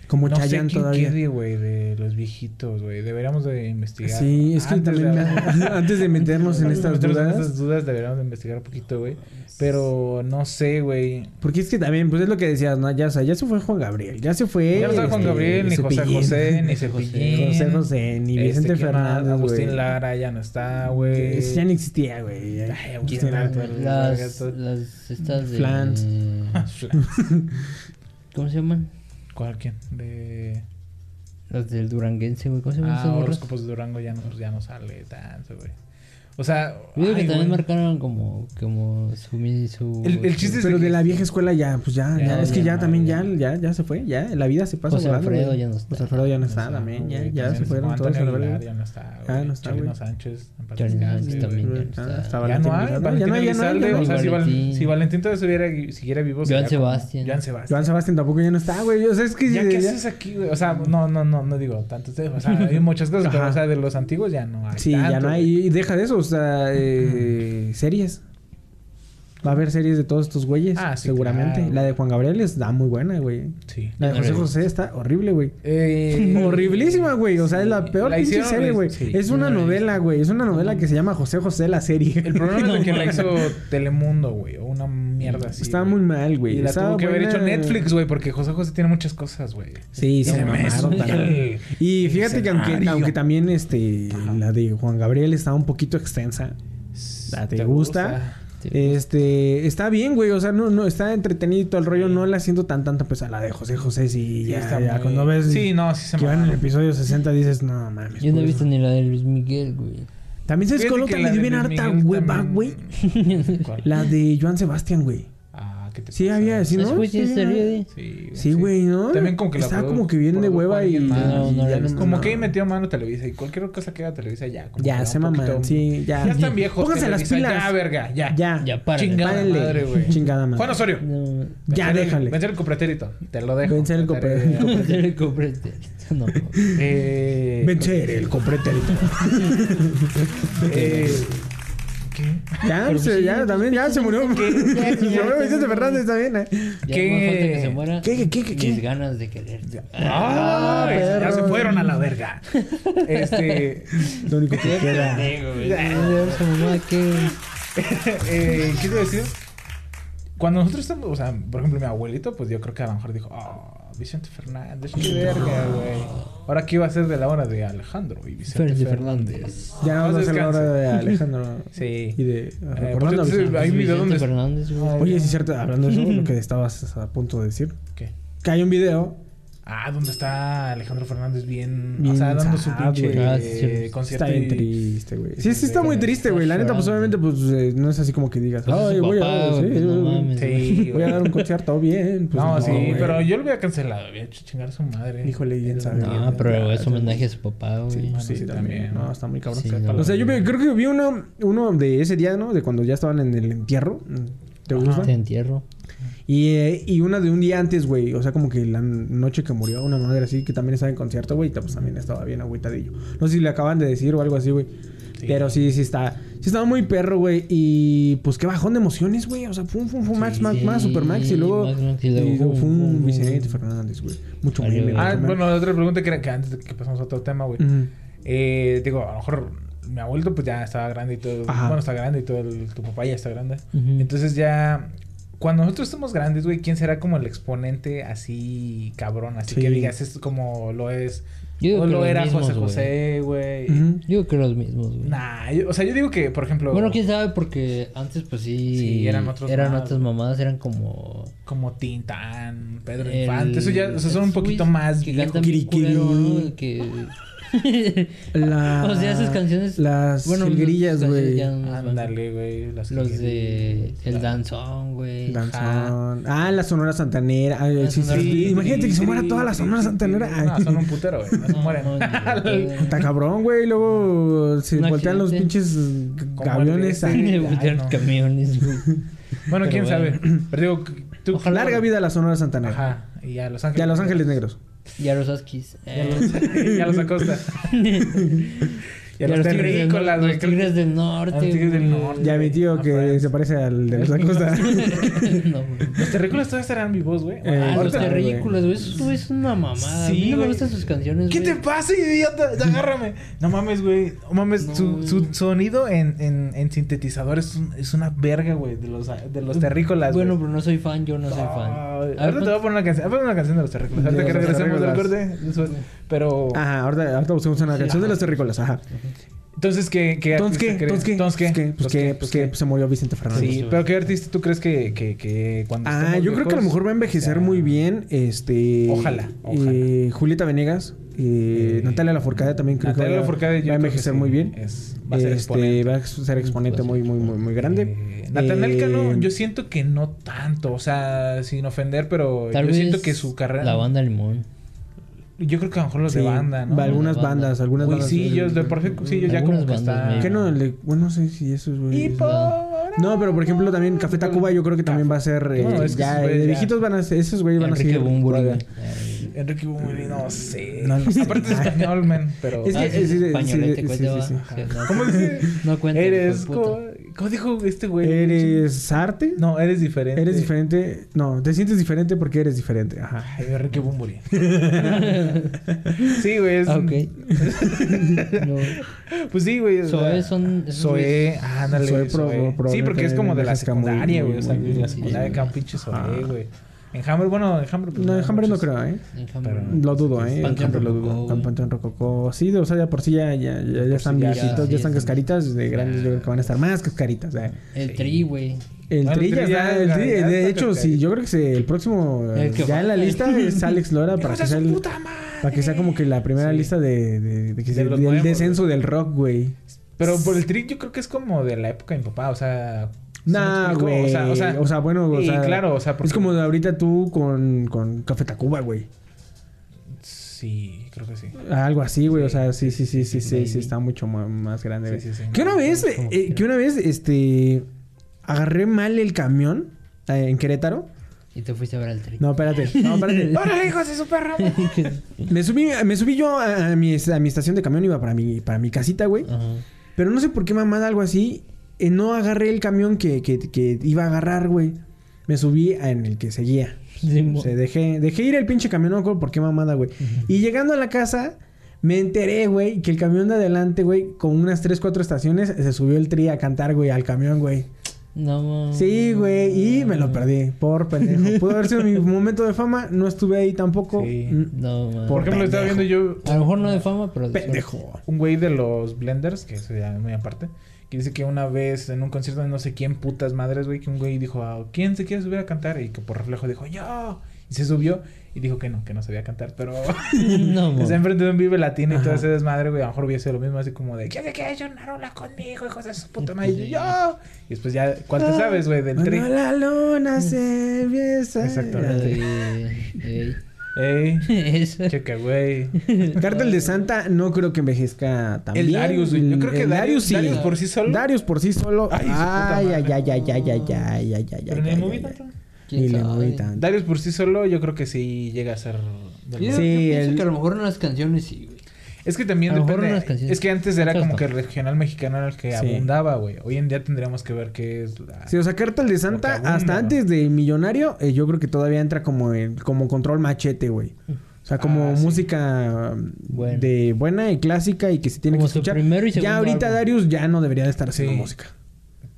Como no sé Chayanne quién todavía. güey, de los viejitos, güey. Deberíamos de investigar. Sí, es que Antes también de- *laughs* antes de meternos en estas meternos en dudas, estas dudas deberíamos de investigar un poquito, güey. Pero no sé, güey. porque es que también pues es lo que decías, no, ya, o sea, ya se fue Juan Gabriel, ya se fue Ya no está Juan este, Gabriel, ni José. José, ni José Cepillín. José José, ni Este, Vicente ¿quién más? Fernández, Agustín. Lara ya no está, güey. Ya no existía, güey. Agustín Las, estas de... Flans. *laughs* ¿Cómo se llaman? ¿Cuál quién? De. Las del Duranguense, güey. ¿Cómo se llaman Ah, horóscopos de Durango ya no, pues ya no sale tanto, güey. O sea, Yo digo que ay, también güey. marcaron como, como su, su... El- el chiste es Pero de de que- la vieja escuela ya, pues ya, ya, Ya, es que ya ya también ya. ya, ya, ya se fue, ya, la vida se pasa José volando, Alfredo ya no está. José Alfredo ya no está también, ya, ya se fueron todos Aguilar. Ya no está, Ya güey. no está, Chalino güey. Sánchez. también ya no Ah, Ya hay. Valentín Ya ya Elizalde, ya. O sea, si, Val- Valentín. todavía estuviera, siguiera vivo... Joan Sebastián. Joan Sebastián. Joan Sebastián tampoco ya no está, güey. O sea, es que ¿Ya ya- qué ya- haces aquí, güey? O sea, no, no, no, no digo tanto. O sea, hay muchas cosas, *laughs* pero, o sea, de los antiguos ya no hay Sí, ya no hay. Y deja de eso, eh, series. Va a haber series de todos estos güeyes, Ah, sí, seguramente. claro, la de. Juan Gabriel está muy buena, güey. Sí. La de José. José está horrible, güey. Eh, *laughs* Horriblísima, güey. O sea, es la peor La pinche serie, güey. sí. Es una No novela, güey. Es una novela que se llama José José la serie. El problema es *laughs* No que la hizo Telemundo, güey. O una mierda así. Está muy mal, güey. Y la Estaba tuvo que haber hecho Netflix, güey, porque José José tiene muchas cosas, güey. Sí, Se se me mamaron también. Y fíjate que aunque, aunque también este Ajá. la de Juan Gabriel está un poquito extensa. ¿La te, ¿Te gusta? gusta? Sí. Este, está bien, güey, o sea, no, no, está entretenido y todo el rollo, no la siento tan tanto pues a la de José José, sí, Sí, ya, está ya, muy- cuando ves Sí, no, sí se que van en el episodio 60 dices, no mames. Yo no he pues". visto ni la de Luis Miguel, güey. También sabes con que otra me dio bien harta hueva, güey. ¿Cuál? *laughs* La de Joan Sebastián, güey. Ah, ¿qué te Sí pasa? había, sí, ¿Ese ¿no? güey Sí, ¿no? de- Sí, Sí, güey, ¿no? También como que la Estaba produ- como que bien de hueva y. No, no y la ya. Como no. que ahí metió mano Televisa y cualquier cosa que haga Televisa ya. como Ya, se maman, sí, ya. Ya están viejos. Pónganse las pilas. Ya, verga, ya. Ya. Ya, párale. Chingada madre, güey. Chingada madre. Juan Osorio. No. Ya, Vencer el- déjale. Vencer el copretérito. Te lo dejo. Vencer el copretérito. Le compré este. No. Eh, Vencer el compretérito. *laughs* eh, ¿Qué? Ya, Pero se- sí, ya, también, ya se murió. Ya, Se ya, murió ya, Vicente ya. Fernández también, ¿eh? Ya ¿Qué? no falta que se muera. ¿Qué, qué, qué, qué? Mis ganas de querer. Ah, ya perro. se fueron a la verga. Este. Lo único que queda. Que... *laughs* eh, ¿Qué te decir? Cuando nosotros estamos, o sea, por ejemplo, mi abuelito, pues yo creo que a lo mejor dijo, oh, Vicente Fernández, qué verga, güey. Ahora, ¿qué iba a ser de la hora de Alejandro y Vicente Fernández? Fernández. Ya no va a ser la hora de Alejandro. *laughs* Sí. Y de. Eh, hay un video donde- Fernández. Oye, sí es cierto, hablando de eso, *laughs* lo que estabas a punto de decir. ¿Qué? Que hay un video. Ah, donde está Alejandro Fernández bien, o Bien sea, dando su pinche. Ah, eh, concierto. Está bien y- triste, güey. Sí, sí, está muy triste, güey. La neta, pues obviamente, pues eh, no es así como que digas, Pues es ay, voy a. sí, güey, pues, no mames, Sí, Voy a dar un concierto bien. Pues, no, sí, pero yo lo hubiera cancelado, había hecho chingar a su madre. Híjole, bien sabe. No, pero es homenaje a su papá, güey. Sí, Bueno, sí, sí, también. No, está muy cabrón. Sí, no. o sea, yo vi- creo que vi uno, uno de ese día, ¿no? De cuando ya estaban en el entierro. ¿Te gusta? Te entierro. Y, eh, y una de un día antes, güey. O sea, como que la noche que murió una madre así, que también estaba en concierto, güey. Pues también estaba bien agüitadillo. No sé si le acaban de decir o algo así, güey. Pero sí, sí está. Sí estaba muy perro, güey. Y pues qué bajón de emociones, güey. O sea, fue un, fue un, Max, Sí, Max, Max, Super Max. Y luego. Max, Max, y y luego luego fue fue un- un un- Vicente Fernández, güey. Mucho Valió meme. Ah, bueno, la otra pregunta que era que antes de que pasamos a otro tema, güey. Eh, digo, a lo mejor mi abuelito pues ya estaba grande y todo. Ajá. Bueno, está grande y todo. el- tu papá ya está grande. Entonces ya... Cuando nosotros estemos grandes, güey, ¿quién será como el exponente así cabrón? Así Sí. que digas, es como lo es... Yo digo o que lo era mismos, José güey. José, güey. Ujú. Digo que los mismos, güey. Nah, yo- o sea, yo digo que, por ejemplo... Bueno, quién sabe, porque antes, pues sí. Sí, eran otros Eran más, otras mamadas, eran como. Como Tintán, Pedro el- Infante. Eso ya, o sea, son un poquito más Que Kirikiri. culero, ¿no? Que. La- O sea, esas canciones- Las bueno, jilguerillas, las canciones güey. Ándale, güey. Los de. El danzón, güey. Danzón. Ah, la Sonora Santanera. Ay, La sí, sí, Sonora- sí. Imagínate que se muera toda la Sonora Santanera. Ay. No, son un putero, güey. No se *laughs* mueren. *laughs* Está cabrón, güey. Luego se voltean los pinches camiones, güey. Bueno, quién sabe. Pero digo, tú... Ojalá. Larga vida a la Sonora Santanera. Ajá. Y a Los Ángeles. Y a Los Ángeles Negros. Y a los a los, *laughs* y a los Acosta. *laughs* Y a los tigres del terrícolas, güey. Los tigres del norte. A los tigres del norte. Ya mi tío Ah, que se parece al de los *laughs* no, güey. *laughs* Los terrícolas todavía estarán vivos, güey. Eh, Ah, los ahorita- terrícolas, güey. Eso es una mamada. a mí Sí, no me gustan sus canciones, ¿Qué te pasa, idiota? Agárrame. No mames, güey. No mames. No, su, sonido en, en, en sintetizador es, un- es una verga, güey. De los, de los terrícolas. Bueno, pero no soy fan, yo no soy fan. A ver, ahorita te voy a poner una canción. Voy a poner una canción de los terrícolas. Ahorita que los regresemos del corte. Pero. Ajá, ahorita, ahorita buscamos una canción de los terrícolas. Ajá. Entonces, ¿qué, qué Entonces, artista ¿qué? crees? Entonces, ¿qué? Entonces, ¿qué? Pues, Pues, que, ¿qué? pues, que se murió Vicente Fernández. Sí, pero ¿qué artista tú crees que, que, que cuando Ah, yo creo que a lo mejor va a envejecer sea, muy bien. Este. Ojalá, ojalá. eh, Julieta Venegas. eh, Eh, Natalia Lafourcade también creo Natalia que va, Lafourcade yo va a que envejecer sí, muy bien. es- va a ser Este, exponente. va a ser exponente muy, muy, muy, muy grande. Eh, Natanael Cano, yo siento que no tanto, o sea, sin ofender, pero yo vez siento que su carrera. La banda Limón. Yo creo que a lo mejor los de sí, banda, ¿no? Algunas Banda. bandas, algunas bandas. Cuisillos, de por ejemplo, Cuisillos ya como que está. ¿Qué no? Le- bueno, no sé si eso es. güey, Y es- por No, pero por ejemplo también Café Tacuba yo creo que también va a ser... eh, No, es que ya, güeyes de ya- viejitos van a ser... Esos güeyes van a Enrique ser... Bunbury. Enrique Bumburi, no sé. No lo sé. Aparte es español, man, pero. Es que- Ah, sí, es- sí, sí, sí, sí, sí. No, ¿Cómo dice? No cuenta. Eres. ¿Cómo, dijo este güey? ¿Eres arte? No, eres diferente. Eres diferente. No, te sientes diferente porque eres diferente. Ajá. Ay, Enrique Bumburi. *laughs* sí, güey. Es... Ah, ok. *laughs* No. Pues sí, güey. sea, son- Zoé, ándale. Zoé. pro- pro- sí, porque es como de la secundaria, güey. O sea, de la secundaria pinche Zoé, Ajá. güey. En Hammer, bueno, en Hammer. pues, No, en Hambre no creo, ¿eh? Pero-. Lo dudo, ¿eh? En Panteón Hambre lo Rococó, dudo. güey. Panteón Rococó. Sí, o sea, ya por sí ya, ya, ya, ya están sí ya- viejitos, sí, ya están están- cascaritas. De grandes yo creo que van a estar más cascaritas. ¿eh? El tri, güey. El Bueno, tri ya Tri está. el Tri, de hecho, sí, yo creo que se- el próximo El que ya en la lista es Alex Lora *laughs* para ¡Hijos que sea el- para que sea como que la primera Sí. lista de, de, de que De se- los del descenso del rock, güey. Pero por el trick yo creo que es como de la época de mi papá, o sea... ¿sí Nah, güey. O sea, o sea, o sea, bueno, o sea, claro, o sea, porque- es como de ahorita tú con, con Café Tacuba, güey. Sí, creo que sí. Algo así, güey. O Sí, sea, sí, sí, sí, sí, sí, sí, está mucho más grande, güey. Sí, sí, sí. Que una vez, eh, que una vez, este, agarré mal el camión eh, en Querétaro. Y te fuiste a ver al tri. No, espérate. No, espérate. *laughs* ¡Órale, hijos de su perra! *laughs* me subí, me subí yo a, a mi, a mi estación de camión, iba para mi, para mi casita, güey. Pero no sé por qué mamada algo así. Eh, no agarré el camión que, que, que iba a agarrar, güey. Me subí en el que seguía. Sí, O mo- sea, dejé, dejé ir el pinche camión, no me acuerdo por qué mamada, güey. Y llegando a la casa, me enteré, güey, que el camión de adelante, güey, con unas 3, 4 estaciones, se subió el tri a cantar, güey, al camión, güey. No, Sí, güey, y me lo perdí, por pendejo. *laughs* Pudo haber sido mi momento de fama, no estuve ahí tampoco. Sí. Mm, No, man. Por ejemplo, estaba viendo yo A lo mejor no de fama, pero de Pendejo. un güey de los Blenders, que eso ya muy aparte, que dice que una vez en un concierto de no sé quién putas madres, güey, que un güey dijo, "Ah, ¿quién se quiere subir a cantar? Y que por reflejo dijo, yo. Y se subió y dijo que no, que no sabía cantar, pero. *laughs* No, *laughs* está enfrente de un Vive Latino y todo ese desmadre, güey, a lo mejor hubiese sido lo mismo, así como de, ¿quién se quiere echar una rola conmigo, hijos de su puta madre? Y yo, yo. Y después ya, ¿cuál te sabes, güey, del tri? La luna *laughs* se empieza. Exactamente. Eh, Ey, ey. *laughs* Checa, güey. *laughs* Cártel de Santa no creo que envejezca tan El bien. Darius, güey. Yo creo que El Darius, sí. Darius por sí solo. Darius por sí solo. Ay, Ay, ay, ay, ay, ay, ay, ay, ay, ay, ay, Pero ni movie ay, tanto. ¿Quién Ni le moví tanto. Darius por sí solo, yo creo que sí llega a ser. Sí, yo pienso el- que a lo mejor en las canciones sí, güey. Es que también depende. Es que antes era como que el regional mexicano era el que Sí. abundaba, güey. Hoy en día tendríamos que ver qué es la. Sí, o sea, Cártel de Santa, abunda, hasta ¿no? antes de Millonario, eh, yo creo que todavía entra como en, como control machete, güey. O sea, como Ah, música de buena y clásica y que se tiene Como que su escuchar. primero y segundo ya ahorita álbum. Darius ya no debería de estar haciendo Sí. música.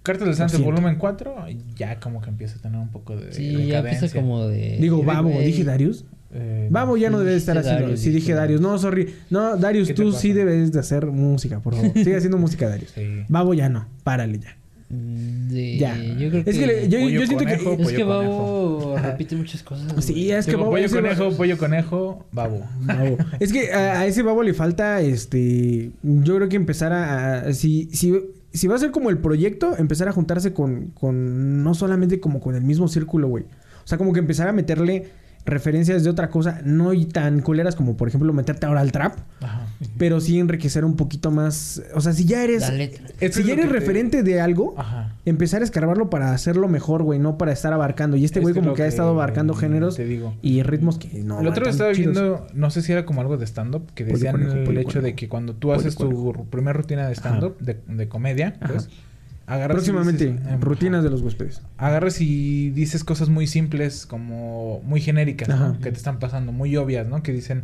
Cártel del Santo volumen 4, ya como que empieza a tener un poco de. Sí, ya empieza como de... Digo, Babo, dije Darius. Eh, Babo ya sí, no debe de estar haciendo. Darius, sí, dije Darius. No, sorry. No, Darius, ¿Qué te tú pasa? sí debes de hacer música, por favor. Sigue haciendo *laughs* música, Darius. Sí. Babo ya no. Párale ya. Mm, De... Ya. Yo creo Es que le- yo, yo siento conejo, que. Es que Babo repite muchas cosas. *laughs* Sí, es que Babo. pollo conejo, Babo- pollo conejo, babo. Babo. Es que a, a ese babo le falta, este, yo creo que empezar a, a- si, si, si va a ser como el proyecto, empezar a juntarse con, con, no solamente como con el mismo círculo, güey. O sea, como que empezar a meterle referencias de otra cosa, no y tan culeras como, por ejemplo, meterte ahora al trap, Ajá. pero sí enriquecer un poquito más, o sea, si ya eres, La letra. Eso si ya eres que te- referente de algo, Ajá. empezar a escarbarlo para hacerlo mejor, güey, no para estar abarcando. Y este Es güey que como que ha que estado abarcando géneros te digo. y ritmos que no el otro día estaba chidos. viendo, no sé si era como algo de stand-up, que Pollo decían el hecho de que cuando tú haces tu primera rutina de stand-up, de, de comedia, Ajá. pues, agarras Próximamente, dices, em, rutinas de los huéspedes. agarras y dices cosas muy simples, como muy genéricas, ¿no? Que te están pasando, muy obvias, ¿no? Que dicen,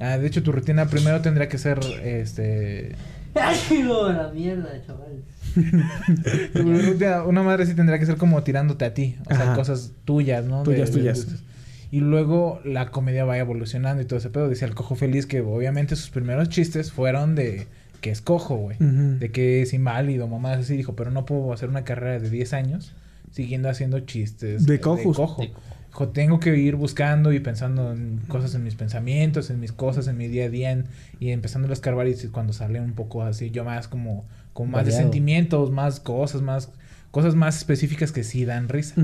ah, de hecho tu rutina primero tendría que ser, este... ¡Ay, no, la mierda, chaval! *laughs* tu rutina- una madre sí tendría que ser como tirándote a ti, o sea, cosas tuyas, ¿no? Tuyas, tuyas. Y luego la comedia va evolucionando y todo ese pedo. Dice el cojo feliz que obviamente sus primeros chistes fueron de que es cojo, güey. De que es inválido, mamás así. Dijo, pero no puedo hacer una carrera de 10 años siguiendo haciendo chistes De cojos. cojo. De cojo. Dijo, tengo que ir buscando y pensando en cosas en mis pensamientos, en mis cosas, en mi día a día, en- y empezando a escarbar y cuando sale un poco así, yo más como, como más de sentimientos, más cosas, más cosas más específicas que sí dan risa.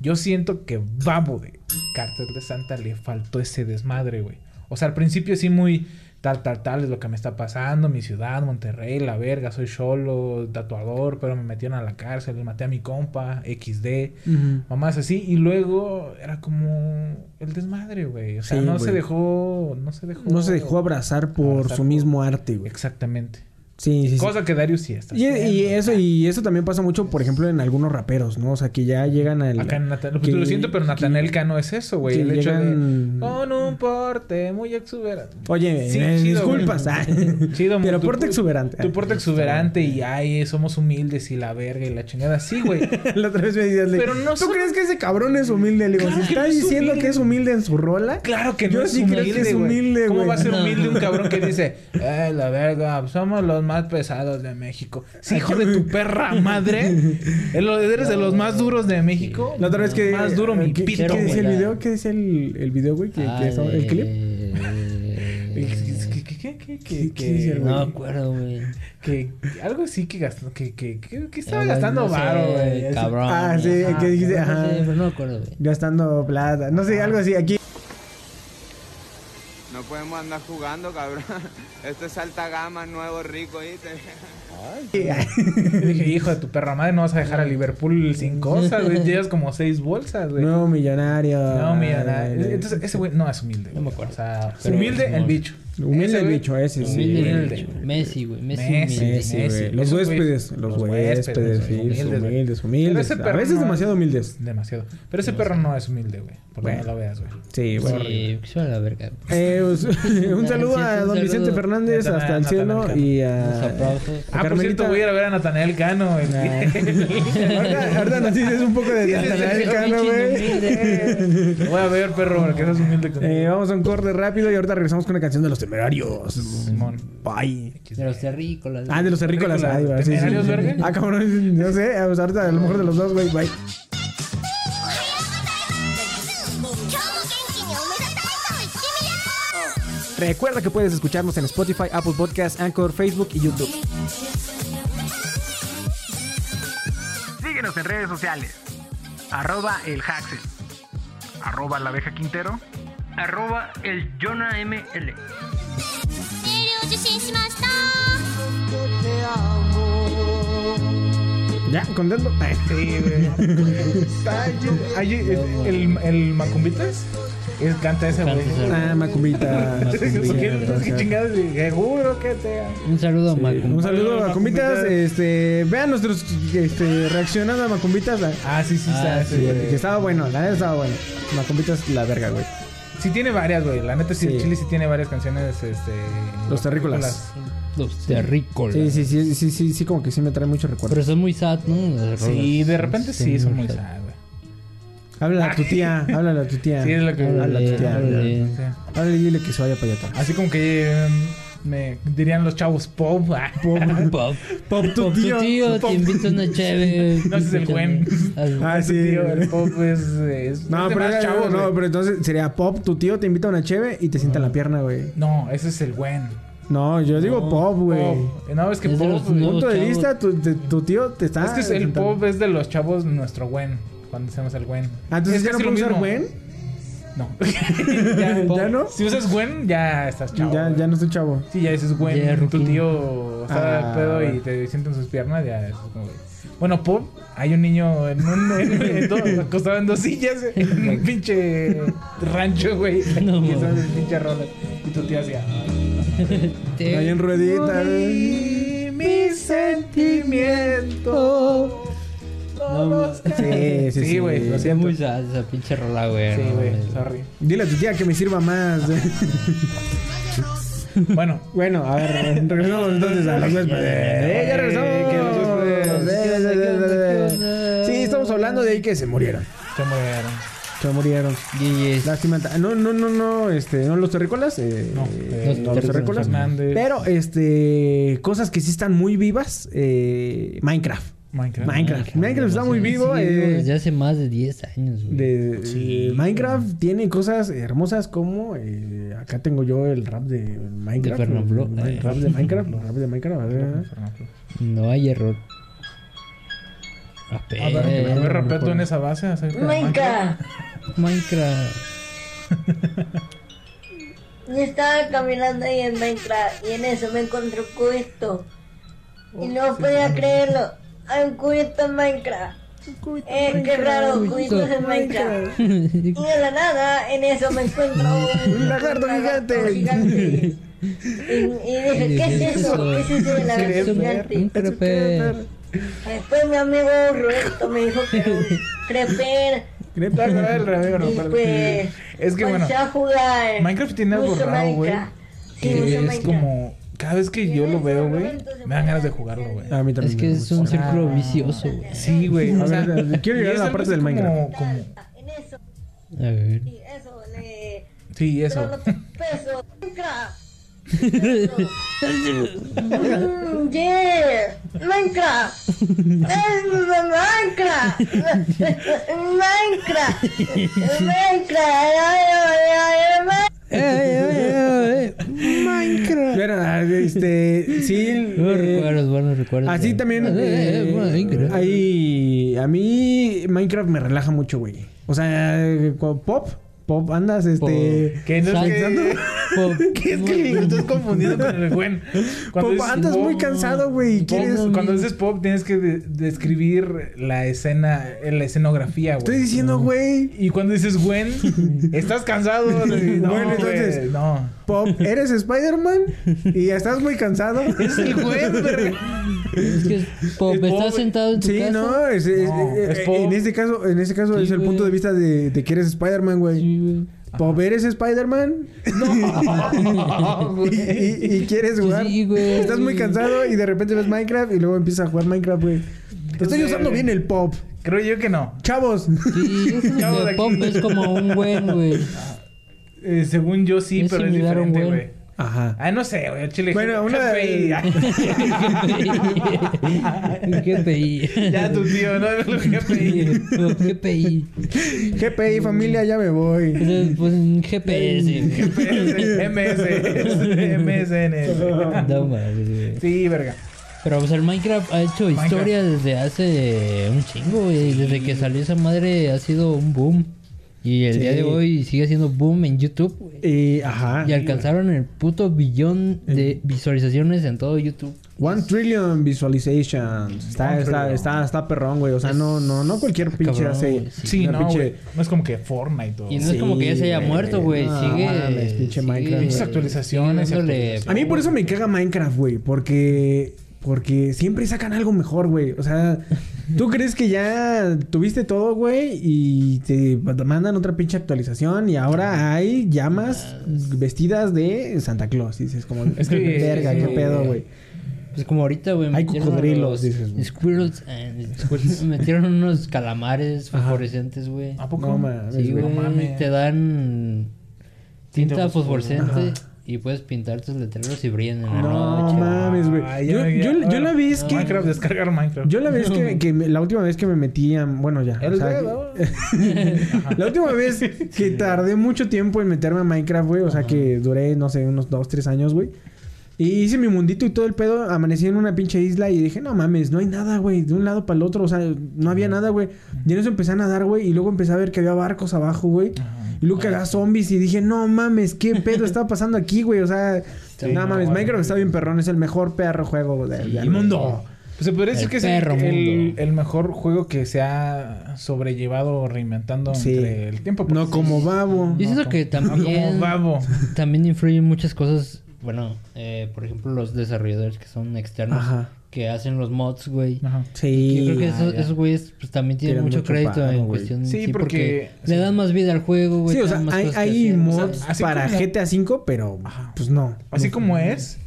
Yo siento que Babo de Cartel de Santa le faltó ese desmadre, güey. O sea, al principio sí muy tal, tal, tal es lo que me está pasando, mi ciudad, Monterrey, la verga, soy solo, tatuador, pero me metieron a la cárcel, maté a mi compa, XD, Ujú. mamás así, y luego era como el desmadre, güey. O sea, Sí, no se dejó, no se dejó. No se dejó abrazar por Abrazar su por- mismo arte, güey. Exactamente. Sí, sí, sí. Cosa que Darius sí está. Y, y eso, y eso también pasa mucho, por ejemplo, en algunos raperos, ¿no? O sea, que ya llegan al. Acá en Natan- que- lo siento, pero Natanel Cano es eso, güey. El hecho llegan- de. Con un porte muy exuberante. Oye, Sí, eh, chido, disculpas. ah. *laughs* Chido, Pero tu- porte exuberante. Tu porte exuberante y ay, somos humildes y la verga y la chingada. Sí, güey. *laughs* La otra vez me decías, Pero no ¿tú son- crees que ese cabrón es humilde? Le digo, Claro si que está no es diciendo humilde. que es humilde en su rola. Claro que Yo no es sí creo que humilde, es güey. humilde, ¿Cómo güey. va a ser *laughs* humilde un cabrón que dice, eh, la verga, somos los más pesados de México? Sí, hijo de tu perra madre. *laughs* Eres de los más duros de México. La otra vez que. Más duro mi ¿qué, pito, ¿Qué decía el video? ¿Qué decía el, el video, güey? ¿Qué, Ah, qué estaba- ¿El clip? ¿Qué, qué, qué, qué, ¿Qué- qué, qué decía el güey? No me acuerdo, güey. que algo así que gastó, que, que, que, que estaba Eh, gastando no sé, varo, güey. Cabrón. Ah, sí, ajá, que dijiste, no ajá. pero no me acuerdo, güey. Gastando plata. No sé, algo así. Aquí. No podemos andar jugando, cabrón. *laughs* Esto es alta gama, nuevo, rico, ¿viste? Dije, hijo de tu perra madre, no vas a dejar a Liverpool sin cosas, güey. *laughs* Llevas como seis bolsas, güey. Nuevo millonario. No. Ay, Entonces, ese güey no es humilde. No me acuerdo. O sea, humilde el bicho. Humilde Ese el bicho, ese sí. Humilde, humilde. güey. Messi, güey. Messi, Messi, humilde. Messi, Messi. Los huéspedes, los huéspedes, sí, humildes, humildes, humildes. A veces no- demasiado humildes. Demasiado. Pero ese perro no es humilde, güey. Porque Bueno. no lo veas, güey. Sí, bueno. Sí, suena la verga. Eh, pues, *laughs* *laughs* un saludo a don Vicente. Fernández Natanael- hasta el cielo Natanael y a... aplausos. Ah, por cierto, voy a ir a ver a Natanael Cano. *laughs* ahorita, nos dices un poco de Natanael sí, Cano, sí, güey. Voy a ver, perro, porque seas humilde. Eh, vamos a un corte rápido y ahorita regresamos con una canción de los temerarios. Simón. Bye. De los terrícolas. Ah, de los terrícolas. Ay, güey. Sí, sí, sí. verga? Ah, cabrón. No sé. pues ahorita a lo mejor de los dos, güey. Bye. Recuerda que puedes escucharnos en Spotify, Apple Podcasts, Anchor, Facebook y YouTube. Síguenos en redes sociales. Arroba el Haxel. Arroba la abeja Quintero. Arroba el Jonah ML. メールを受信しました ¿Ya? ¿Contento? *laughs* Sí, güey. Ay, el, el, el Macumbitas él canta ese, güey. Canta ese. Ah, Macumbita. ¿Por qué, Macumbita. qué chingados? Seguro que te... Un saludo a Sí, Macum. un saludo a Macumbitas. Macumbitas. Este, vean nuestros este, reaccionando a Macumbitas. Ah, sí, sí, Ah, está. sí, sí, Que güey. estaba bueno, la neta estaba bueno. Macumbitas la verga, güey. Sí tiene varias, güey. La neta, sí, Sí. el Chile sí tiene varias canciones, este... Los terrícolas. Los terrícolas. Sí, sí, sí, sí, sí, sí, como que sí me trae mucho recuerdo. Pero son muy sad, ¿no? Sí, de repente sí, son muy sad, güey. Háblale a tu tía, *laughs* háblale a tu tía. Sí, es lo que... Háblale a tu tía. Háblale. Sí. Háblale y dile que se vaya para allá atrás. Así como que... eh, me dirían los chavos pop. ah. *laughs* Pop. Pop tu Pop, tío. tu tío Pop. te invita a una chévere. *laughs* No, ese es el buen. Ah, sí. Tío, el pop es... es No, es pero, era- chavos, no, güey. pero entonces sería pop, tu tío te invita a una cheve y te sienta en la pierna, güey. No, ese es el buen. No, yo digo No, pop, güey. No, es que Es pop... güey. nuevos Punto de vista, tu, de- tu tío te está. Es que es el sentando. pop es de los chavos nuestro buen. Cuando decimos el buen. Ah, entonces Es ya no puedo usar mismo. No. *laughs* ¿Ya no? Si usas buen, ya estás chavo. ya, güey. ya no estoy chavo. Sí, ya dices güey. Ya, tu tío está Ah, de pedo y te sienten sus piernas, ya es como, güey. Bueno, pop, hay un niño en un *laughs* en, en todo- acostado en dos sillas en un pinche rancho, güey. *laughs* No, y esas mames. pinche rolas. Y tu tía hacía. Te Ahí en ruedita, Y mi sentimiento. No los Sí, sí, sí. Sí, güey, lo Es siento. muy sad esa pinche rola, güey. Sí, no güey, mames. sorry. Dile a tu tía que me sirva más. *laughs* Bueno, bueno, a ver, regresamos entonces a los huéspedes. Eh, ya regresamos. que los huéspedes. Eh, eh, eh, eh. Sí, estamos hablando de ahí que se murieron. se murieron. Se murieron. GG's. Lástima. No, no, no, no, este, no los terrícolas. Eh, No, eh, no los terrícolas. Pero, este, cosas que sí están muy vivas. Eh, Minecraft. Minecraft. Minecraft. Minecraft está muy vivo. Sí, eh, desde hace más de 10 años, güey. de, Sí. Minecraft tiene cosas hermosas como eh, acá tengo yo el rap de Minecraft. De Fernanfloo. el- el rap de Minecraft. el rap de Minecraft. a ver. No hay error. A ver, a ver, rapea tú en esa base. Minecraft. Minecraft. *laughs* Yo estaba caminando ahí en Minecraft y en eso me encontré un cubito. Y no podía creerlo. Hay un cubito en Minecraft. Eh, qué raro, cubitos en Minecraft. Y de la nada, en eso me encuentro *laughs* un, Un lagarto gigante. gigante. *laughs* Y, y dije, ¿qué es eso? ¿Qué es eso de lagarto Un gigante? creper. Después mi amigo Roberto me dijo que era un *laughs* creper. Y pues, Es que bueno, comencé a jugar. Minecraft tiene algo mucho raro, güey. Que es Minecraft. como. Cada vez que yo lo veo, güey, me dan ganas de jugarlo, güey. A mí también. Es que es un círculo vicioso, güey. Sí, güey. A O sea, ver, quiero llegar a la parte del como- Minecraft. como- En eso, A ver. sí, eso, le... Sí, eso. Peso. Minecraft. *laughs* Yeah, Minecraft. Es *laughs* Minecraft. Minecraft. Minecraft. Minecraft. Mira, este, sí. Buenos eh, recuerdos, buenos recuerdos. Así también. Eh, eh, Minecraft. hay, a mí Minecraft me relaja mucho, güey. O sea, eh, pop, pop, andas, este. Que no es que- pensando. Pop. *laughs* ¿Qué es que lo estás confundiendo con el buen? Pop, dices andas pop, muy cansado, güey. y pop, ¿Quieres? Cuando dices pop, tienes que de- describir la escena, la escenografía, güey. Estoy diciendo, güey. Y cuando dices Gwen, *laughs* estás cansado. No, Bueno, güey, entonces- no. Pop, eres Spider-Man y estás muy cansado. *laughs* Es el Gwen, pero... Es que es Pop, Es Pop, estás sentado en tu Sí, casa. no, es, es- No, es eh, Pop. en este caso, en este caso Sí, es el güey. punto de vista de, de que eres Spider-Man, güey. Sí, güey. Pop, eres Spider-Man *laughs* y, y- y *laughs* quieres jugar. Sí, güey. Estás muy cansado y de repente ves Minecraft y luego empiezas a jugar Minecraft, güey. Estoy sé, usando bien el pop. Creo yo que no. Chavos. Sí, *laughs* que de Pop es como un buen, güey. Eh, según yo sí, Es pero es diferente, güey. Ajá. Ah, no sé, güey. Chile. Bueno, una- GPI. GPI. *laughs* ya tu tío, no GPI. GPI. GPI, familia, ya me voy. Pues, un GPS. MS. MSN. No mames. Sí, verga. Pero pues el Minecraft ha hecho historia desde hace un chingo, güey. Desde que salió esa madre ha sido un boom. Y el Sí. día de hoy sigue siendo boom en YouTube, güey. Y, ajá. Y alcanzaron el puto billón de visualizaciones en todo YouTube. One trillion visualizations. Está, One está, trillion. está, está perrón, güey. O sea, no, no, no cualquier pinche cabrón, hace. güey. Sí, no, pinche- güey. No es como que Fortnite o... Y no es como que ya se haya muerto, güey. no sigue. mames, pinche sigue- Minecraft, actualizaciones actualizaciones. A mí por eso me caga Minecraft, güey. Porque. Porque siempre sacan algo mejor, güey. O sea, tú crees que ya tuviste todo, güey, y te mandan otra pinche actualización y ahora hay llamas vestidas de Santa Claus. Y dices como, Es que- verga, qué sí. pedo, güey. Pues como ahorita, güey. Hay cocodrilos, los dices, güey. Squirrels. *laughs* and- metieron unos calamares fosforescentes, güey. ¿A poco? No mames, Sí, güey. No mames. Te dan tinta Tinta fosforescente Ajá. Y puedes pintar tus letreros y brillan en la No noche. mames, güey. Yo, yo, yo la vez que. Minecraft, descargar Minecraft. Yo la vez que, *laughs* que me- la última vez que me metí a, bueno ya, El o sea, dedo. que- *laughs* la última vez que tardé mucho tiempo en meterme a Minecraft, güey, o sea que duré, no sé, unos dos, tres años, güey. Y hice mi mundito y todo el pedo, amanecí en una pinche isla y dije, no mames, no hay nada, güey, de un lado para el otro, o sea, no había nada, güey. Y en eso empecé a nadar, güey, y luego empecé a ver que había barcos abajo, güey. Y luego que había zombies y dije, no mames, ¿qué pedo estaba pasando aquí, güey? O sea, Sí, no no, mames, bueno. Minecraft está bien perrón, es el mejor perro juego del del El mundo. Pues se podría decir El que es el, mejor juego que se ha sobrellevado o reinventando Sí. entre el tiempo. No porque como babo. Yo siento no que como- no también- como babo. También influyen muchas cosas. Bueno, eh, por ejemplo, los desarrolladores que son externos Ajá. Que hacen los mods, güey. Ajá. Sí. Yo creo que ah, esos, ya. esos güeyes pues, también tienen Tienen mucho, mucho crédito en güey. cuestión. Sí, porque- le dan más vida al juego, güey. Sí, o sea, más hay, mods O sea, así para como- GTA V, pero pues no. Así No. como es,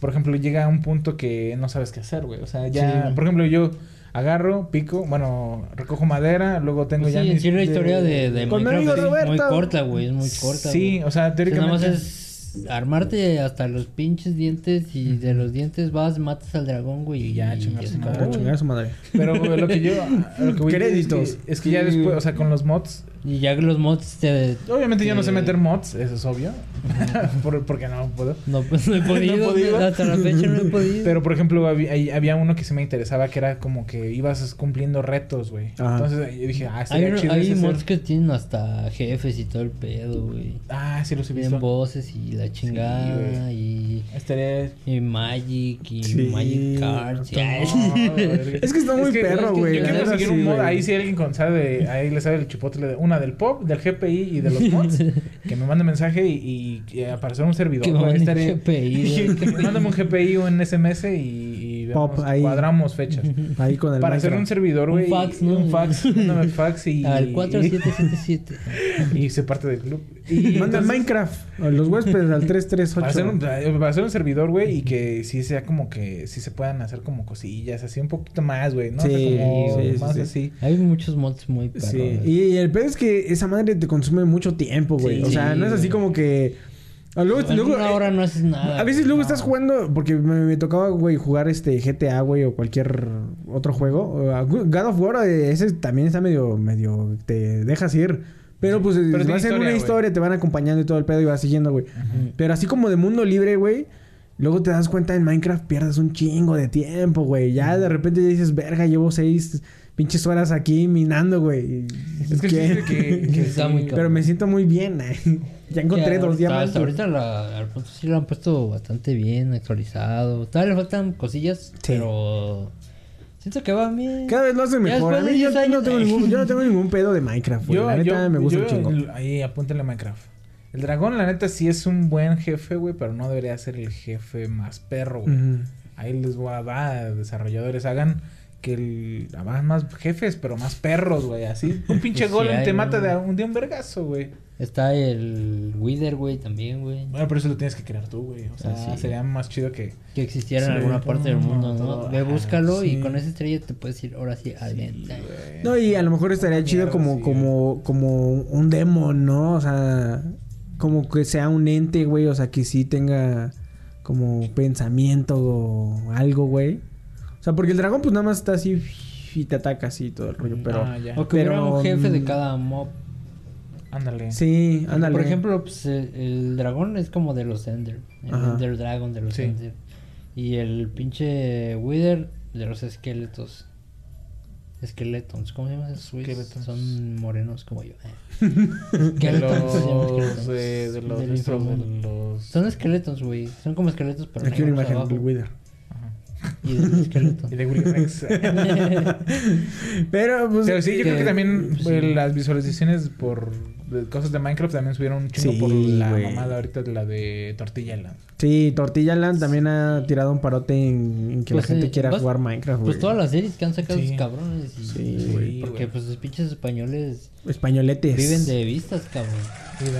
por ejemplo, llega a un punto que no sabes qué hacer, güey. O sea, ya, Sí. por ejemplo, yo Agarro, pico, bueno, recojo madera, luego tengo Pues ya... sí, mis- sí la historia de, de Con mi Minecraft es muy corta, güey. Es muy corta. Sí, güey. o sea, O sea, nada teóricamente... más es armarte hasta los pinches dientes y de los dientes vas, matas al dragón, güey. Y ya, chingar su madre. Pero güey, lo que yo... Lo que voy Créditos. Es que, es que ya después, o sea, con los mods... Y ya que los mods te... Obviamente yo no sé te- meter mods, eso es obvio. *laughs* Por- porque no puedo. No, pues no he *laughs* podido. No he podido. Hasta la fecha no he *laughs* podido. Pero por ejemplo, había, había uno que sí me interesaba que era como que ibas cumpliendo retos, güey. Entonces yo dije, ah, hay estaría uno- chido hay ese mods ser- que tienen hasta jefes y todo el pedo, güey. Ah, sí los he Tienen visto. voces y la chingada güey. y, Estaría... y Magic y Sí, Magic Cards. no, es Es que está muy perro, güey. Yo la quiero neta, seguir sí, un mod. güey. Ahí si alguien con- sabe, ahí le sabe el chipotle de una del pop, del GPI y de los *laughs* mods, que me mande mensaje y, y, y aparecer un servidor. Que Estaré- GPI, *laughs* que me mándame un GPI o un SMS y vemos, Pop, ahí. cuadramos fechas. *laughs* Ahí con el Para hacer un servidor, Un güey. fax, y- ¿no? Un fax, *laughs* mándame fax y... Al 4777. *laughs* Y se parte del club. Y Manda Minecraft. a los huéspedes al 338. Para hacer, un, para hacer un servidor, güey, y que sí sea como que sí se puedan hacer como cosillas, así un poquito más, güey, ¿no? O sea, Sí, como sí, sí, más sí. así. Hay muchos mods muy perros. Sí, y el pedo es que esa madre te consume mucho tiempo, güey. Sí, o sea, no es así como que. Luego, En luego, una eh, hora no haces nada. a veces luego No. estás jugando, porque me, me tocaba, güey, jugar este GTA, güey, o cualquier otro juego. Ah, God of War, eh, ese también está medio, medio, te dejas ir. Pero pues Pero tiene vas en una historia, te van acompañando y todo el pedo y vas siguiendo, güey. Pero así como de mundo libre, güey. Luego te das cuenta en Minecraft pierdes un chingo de tiempo, güey. Ya de repente ya dices, verga, llevo seis pinches horas aquí minando, güey. Es que *laughs* Está muy Pero me siento muy bien. eh. Ya encontré dos diamantes. Hasta ahorita la, al punto sí lo han puesto bastante bien, actualizado. Todavía le faltan cosillas, pero siento que va bien. Cada vez lo hacen mejor. A mí yo, 10 no tengo ningún, yo no *laughs* tengo ningún pedo de Minecraft, güey. Yo, La neta yo- me gusta yo- un chingo. Ahí apúntenle Minecraft. El dragón, la neta, sí es un buen jefe, güey, pero no debería ser el jefe más perro, güey. Ahí les voy a dar, desarrolladores, hagan que el, hagan más jefes, pero más perros, güey, así. *laughs* Un pinche Pues sí golem hay, te mata de un, de un vergazo, güey. Está el Wither, güey, también, güey. Bueno, pero eso lo tienes que crear tú, güey. O sea, Ah, sí. sería más chido que... Que existiera Sí, en alguna parte del mundo, ¿no? Ve, búscalo sí. y con esa estrella te puedes ir ahora sí güey. No, y a lo mejor estaría chido Mierda, como, sí, como, como un demon, ¿no? O sea, como que sea un ente, güey. O sea, que sí tenga como pensamiento o algo, güey. O sea, porque el dragón pues nada más está así y te ataca así todo el rollo, pero... Ah, ya. O que hubiera Pero, un jefe de mm, cada mob. Ándale. Sí, ándale. Por ejemplo, pues, el, el dragón es como de los Ender. El Ajá. Ender Dragon de los Sí. Ender. Y el pinche Wither de los esqueletos. Esqueletons, ¿cómo se llaman esos güeyes? Skeletons. Son morenos como yo. eh. De llaman los... *laughs* skeletons. De, los... De los... Son esqueletos, güey. Son como esqueletos, pero Aquí una imagen del Wither. Y del esqueleto. Y de Willy Rex. *laughs* Pero pues... Pero sí, yo creo que que- también sí. eh, las visualizaciones por de cosas de Minecraft también subieron un chingo Sí, por la mamada ahorita de la de Tortilla Land. Sí, Tortilla Land también ha tirado un parote en, en que Pues, la gente eh, quiera vas- jugar Minecraft. Pues todas las series que han sacado Sí. esos cabrones. Y, Sí, güey. Porque pues los pinches españoles Españoletes. viven de vistas, cabrón.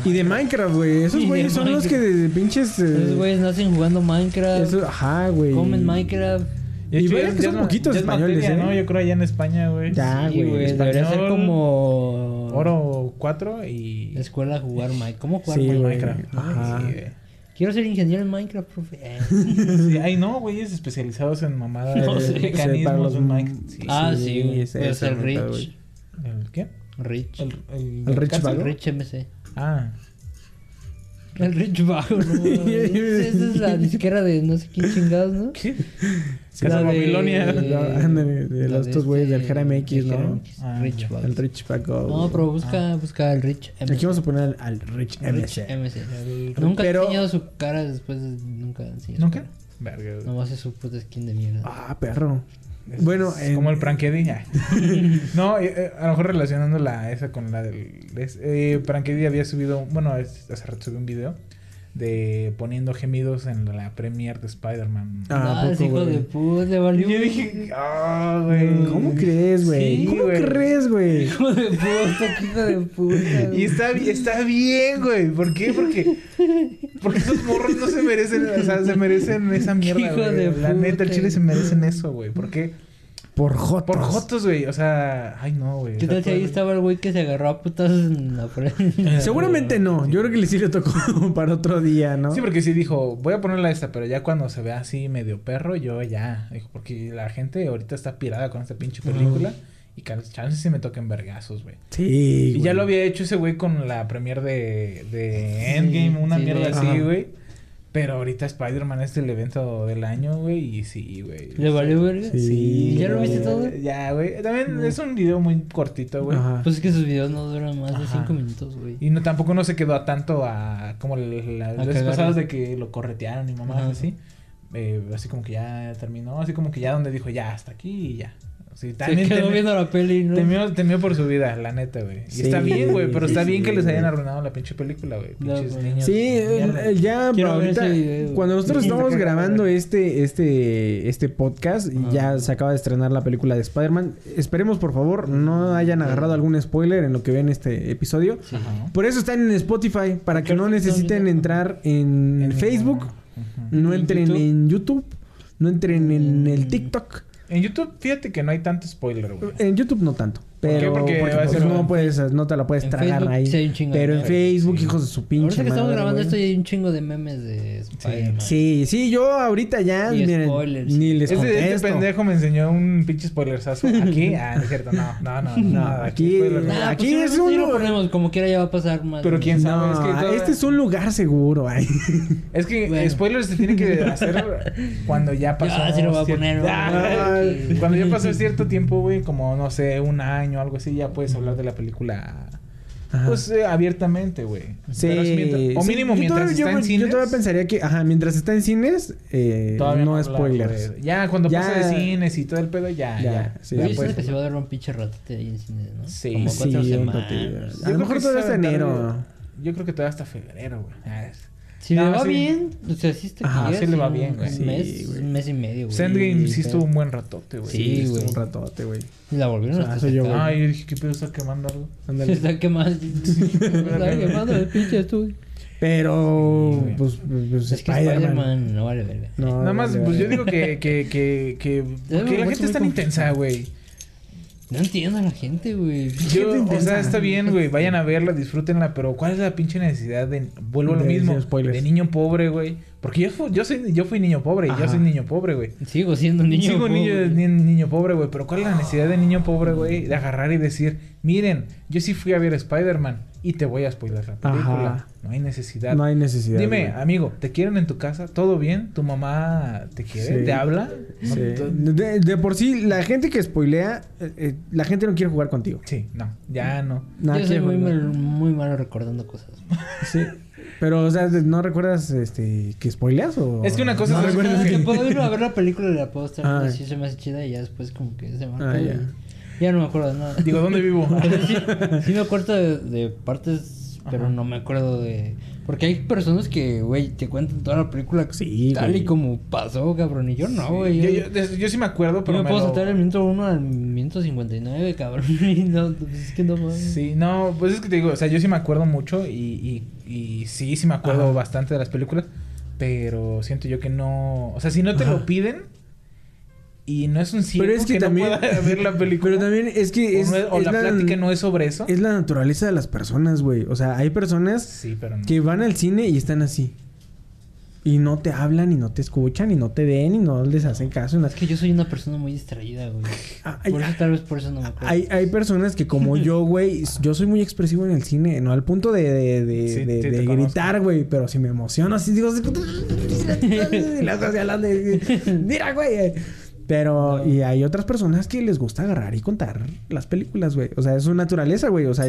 Y de Minecraft, güey. Esos Y güeyes son los que Minecraft. de, de pinches... eh, Esos güeyes nacen jugando Minecraft, eso- ajá, güey. comen Minecraft. Y ya- que son poquitos es españoles, materia, ¿eh? ¿no? Yo creo allá en España, güey. Ya, Sí, güey. güey. Debería ser como... Oro 4 y... Escuela a jugar Minecraft. ¿Cómo jugar Sí. Minecraft? Ajá. Sí, güey. Quiero ser ingeniero en Minecraft, profe. Eh. *laughs* Sí, ay, no, güeyes especializados en mamadas, No sé. Sí, mecanismos los- de Minecraft. Sí. ah, sí, sí, güey. es el Rich. ¿El qué? Rich. El, el. Rich MC. Ah. El Rich Vago, ¿no? *laughs* Esa es la disquera de no sé quién chingados, ¿no? ¿Qué? La Casa de- Babilonia. De los estos güeyes del Jera MX, del ¿no? Ah, Rich. El Rich Paco. No, pero busca, busca el Rich MC. Aquí vamos a poner al, al Rich Rich MC. MC. El- Nunca Pero- ha enseñado su cara después de... Nunca ha enseñado ¿Nunca? Verga. Nomás es su puta skin de mierda. Ah, perro. Es- Bueno, es en- como el Prankedy. *laughs* no, eh, eh, a lo mejor relacionando la esa con la del. es- eh, Prankedy había subido. Bueno, hace rato subió un video de poniendo gemidos en la premiere de Spider-Man. Ah, Ah, ¿a ese poco, hijo güey? de puta, le valió. Y yo dije, ah, güey. ¿Cómo crees, güey? Sí, ¿Cómo crees, güey? *laughs* Hijo de puta, hijo de puta. Y está, está bien, güey. ¿Por qué? Porque, porque esos morros no se merecen, o sea, se merecen esa mierda, hijo güey. La neta, el chile se merecen eso, güey. ¿Por qué? Por jotos. Por jotos, güey. O sea, ay no, güey. ¿Qué tal si ahí estaba el güey que se agarró a putazos en la frente? *laughs* Seguramente no. Yo creo que le sí le tocó *laughs* para otro día, ¿no? Sí, porque sí dijo, voy a ponerla esta, pero ya cuando se vea así medio perro, yo ya. Dijo, porque la gente ahorita está pirada con esta pinche película. Y chance si me toquen vergazos, güey. Sí. Y ya lo había hecho ese güey con la premier de, de Endgame, una sí, mierda así, Ajá. güey. Pero ahorita Spider-Man es el evento del año, güey, y sí, güey. ¿Le valió verga? Sí. ¿Ya lo viste todo? Ya, güey. También es un video muy cortito, güey. Pues es que sus videos no duran más de. 5 minutos, güey. Y no, tampoco no se quedó a tanto a como la- las veces pasadas de que lo corretearon y mamás Ajá. así. Eh, así como que ya terminó, así como que ya donde dijo ya hasta aquí y ya. Sí, Se también quedó temió, viendo la peli, ¿no? temió, temió por su vida, la neta, güey. Y Sí, está bien, güey, pero sí, está sí, bien que les hayan arruinado la pinche película, güey. Pinches niños. Sí, ya ver ahorita, video. cuando nosotros estamos grabando este, este, este podcast, y ya se acaba de estrenar la película de Spider-Man. Esperemos, por favor, no hayan agarrado algún spoiler en lo que ven este episodio. Por eso están en Spotify, para que no necesiten entrar en, En Facebook, no ¿En entren YouTube? en YouTube, no entren en el. TikTok. En YouTube, fíjate que no hay tanto spoiler, güey. En YouTube no tanto. ¿Por qué? Pero Porque porque, pues, ser- no puedes, no te la puedes En tragar Facebook ahí. sí hay un chingo de pero en. Facebook, Sí. hijos de su pinche Ahorita que estamos madre, grabando esto ya hay un chingo de memes de Spider-Man. Sí, sí, yo ahorita ya Y miren, spoilers. ni les Este, este contesto. pendejo me enseñó un pinche spoilersazo. *laughs* ¿Aquí? Ah, no es cierto, no, no, no. No, aquí- spoiler, no. Nah, Aquí pues, es sí, un- lo ponemos, como quiera ya va a pasar más. Pero quién sabe, No, es que toda- este es un lugar seguro, ay. *laughs* Es que Bueno. spoilers se tiene que *laughs* hacer cuando ya pasó. Ya, sí lo voy a poner. Ah, cuando ya pasó cierto tiempo, güey, como no sé, un año o algo así, ya puedes hablar de la película. Ajá. Pues eh, abiertamente, güey. Sí, mientras- o sí, mínimo yo mientras todavía- está yo, en cines. Yo todavía pensaría que, ajá, mientras está en cines, eh, todavía no, hablar, spoilers. güey. Ya cuando Ya- pasa de cines y todo el pedo, ya, Ya, ya. sí. ya Yo siento que se va a hablar. dar un pinche ratote ahí en cine, ¿no? Sí, Como Sí, semanas. A lo mejor todavía hasta enero. Yo creo que todavía hasta febrero, güey. Si No, le va sí. bien, o sea, sí está Ajá, que sí le va bien, güey. Un Sí, mes, güey. un mes y medio, güey. Endgame sí pero- estuvo un buen ratote, güey. Sí, estuvo güey. un ratote, güey. Y la volvieron O sea, a soy yo. Ay, yo dije, ¿qué pedo está quemando algo? Se Ándale. *laughs* está quemando. Está quemando el pinche estudio. Pero, Sí, güey. pues, pues, Es que Spider-Man. No vale verga. No, Nada más, vale, pues vale. yo digo que, que, que, que, Ya ¿por qué me la gente es tan intensa, güey. No entiendo a la gente, güey. Yo, o sea, está bien, güey, vayan a verla, disfrútenla, pero ¿cuál es la pinche necesidad de, vuelvo a lo De mismo, de niño pobre, güey? Porque yo, fu- yo, soy, yo fui niño pobre, y Ajá. yo soy niño pobre, güey. Sigo siendo niño. Sigo pobre. niño, ni- niño pobre, güey, pero ¿cuál es la necesidad de niño pobre, güey? De agarrar y decir, miren, yo sí fui a ver Spider-Man y te voy a spoiler la película. Ajá. No hay necesidad. No hay necesidad. Dime, güey. amigo, ¿te quieren en tu casa? ¿Todo bien? ¿Tu mamá te quiere? Sí. ¿Te habla? No, Sí. De, de por sí, la gente que spoilea, eh, eh, la gente no quiere jugar contigo. Sí, no, ya no. Nada Yo soy muy, mal, muy malo recordando cosas. Sí. Pero, o sea, ¿no recuerdas este, que spoileas o...? Es que una cosa no es- recuerdas que que- puedo ir a ver la película y la puedo estar Ah. así se me hace chida y ya después como que se me Ah, ya. Ya no me acuerdo de nada. Digo, ¿dónde vivo? *laughs* Sí, sí me acuerdo de, de partes, pero no me acuerdo de... Porque hay personas que, güey, te cuentan toda la película Sí, tal güey. y como pasó, cabrón. Y yo no, güey. yo, yo, yo, yo sí me acuerdo, yo pero me me puedo lo- saltar del minuto 1 al minuto 59, cabrón. *laughs* Y no, pues es que no mames. Sí, no, pues es que te digo, o sea, yo sí me acuerdo mucho y, y, y sí, sí me acuerdo Ajá. bastante de las películas, pero siento yo que no, o sea, si no te Ajá. lo piden y no es un ciego Pero es que que, también- no pueda *laughs* ver la película, Pero también es que o, es, no es- o es la, plática no es sobre eso, es la naturaleza de las personas, güey. O sea, hay personas sí, pero no. que van al cine y están así. Y no te hablan, y no te escuchan, y no te ven, y no les hacen caso. Es que yo soy una persona muy distraída, güey. Ah, Por eso tal vez por eso no me acuerdo. Hay, hay personas que como yo, *laughs* güey, yo soy muy expresivo en el cine, no al punto de, de, de, Sí, de- sí, de te gritar, güey, pero si me emociono así, digo, *laughs* así, y las hacia adelante, mira, güey. Pero, y hay otras personas que les gusta agarrar y contar las películas, güey. O sea, es su naturaleza, güey. O sea,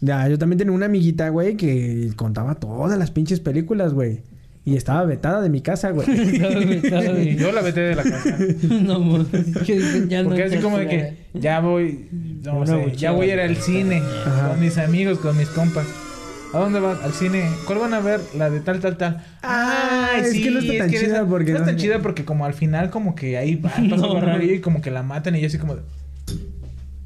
ya, yo también tenía una amiguita, güey, que contaba todas las pinches películas, güey. Y estaba vetada de mi casa, güey. *laughs* Y yo la vete de la casa. *laughs* no, mames. Que dicen, ya no Porque así como de que ya voy, no sé, ya voy a ir al cine Ajá. con mis amigos, con mis compas. ¿A dónde vas? Al cine. ¿Cuál van a ver? La de tal, tal, tal. Ah, es que no está tan chida porque no no- es tan chida porque como al final como que ahí va, pasa no. y como que la matan y yo así como de...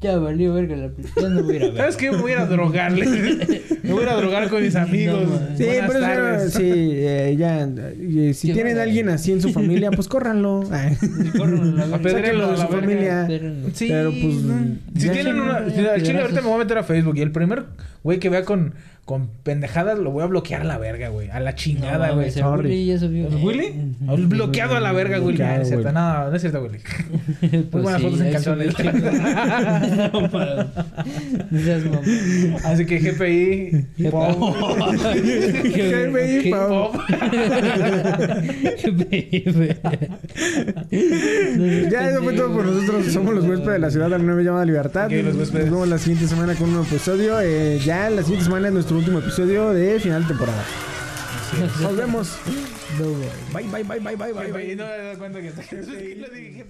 Ya valió verga la película. Ya no voy a ir a ver. ¿Sabes qué? Me voy a ir a drogarle. *laughs* Me voy a ir a drogar con mis amigos. No. Sí, Buenas pero tardes. sí, eh, ya. eh, si tienen bárbaro. alguien así en su familia, pues córranlo. *laughs* Ay. A Sáquenlo de a su verga. familia. Sí, Pero, pues, si tienen una. al chile ahorita me voy a meter a Facebook y el primer güey que vea con, con pendejadas lo voy a bloquear a la verga, güey. A la chingada, No, güey. sorry. Willy ya subió. ¿El Willy? Bloqueado a la verga, Willy. No, no es cierto, no, no es cierto, Willy. *laughs* Muy Pues buenas sí, fotos en el *laughs* No. No mamón. Así que GPI. pop. GPI, Pop. Ya eso fue todo por nosotros. Somos los huéspedes de la ciudad de la nueva llamada Libertad. Ok, los huéspedes. Nos vemos la siguiente semana con un nuevo episodio. Eh, ya la siguiente semana es nuestro último episodio de final de temporada. Nos vemos. Bye, bye, bye, bye, bye, bye. bye. No me he dado cuenta que *laughs* está. Lo dije.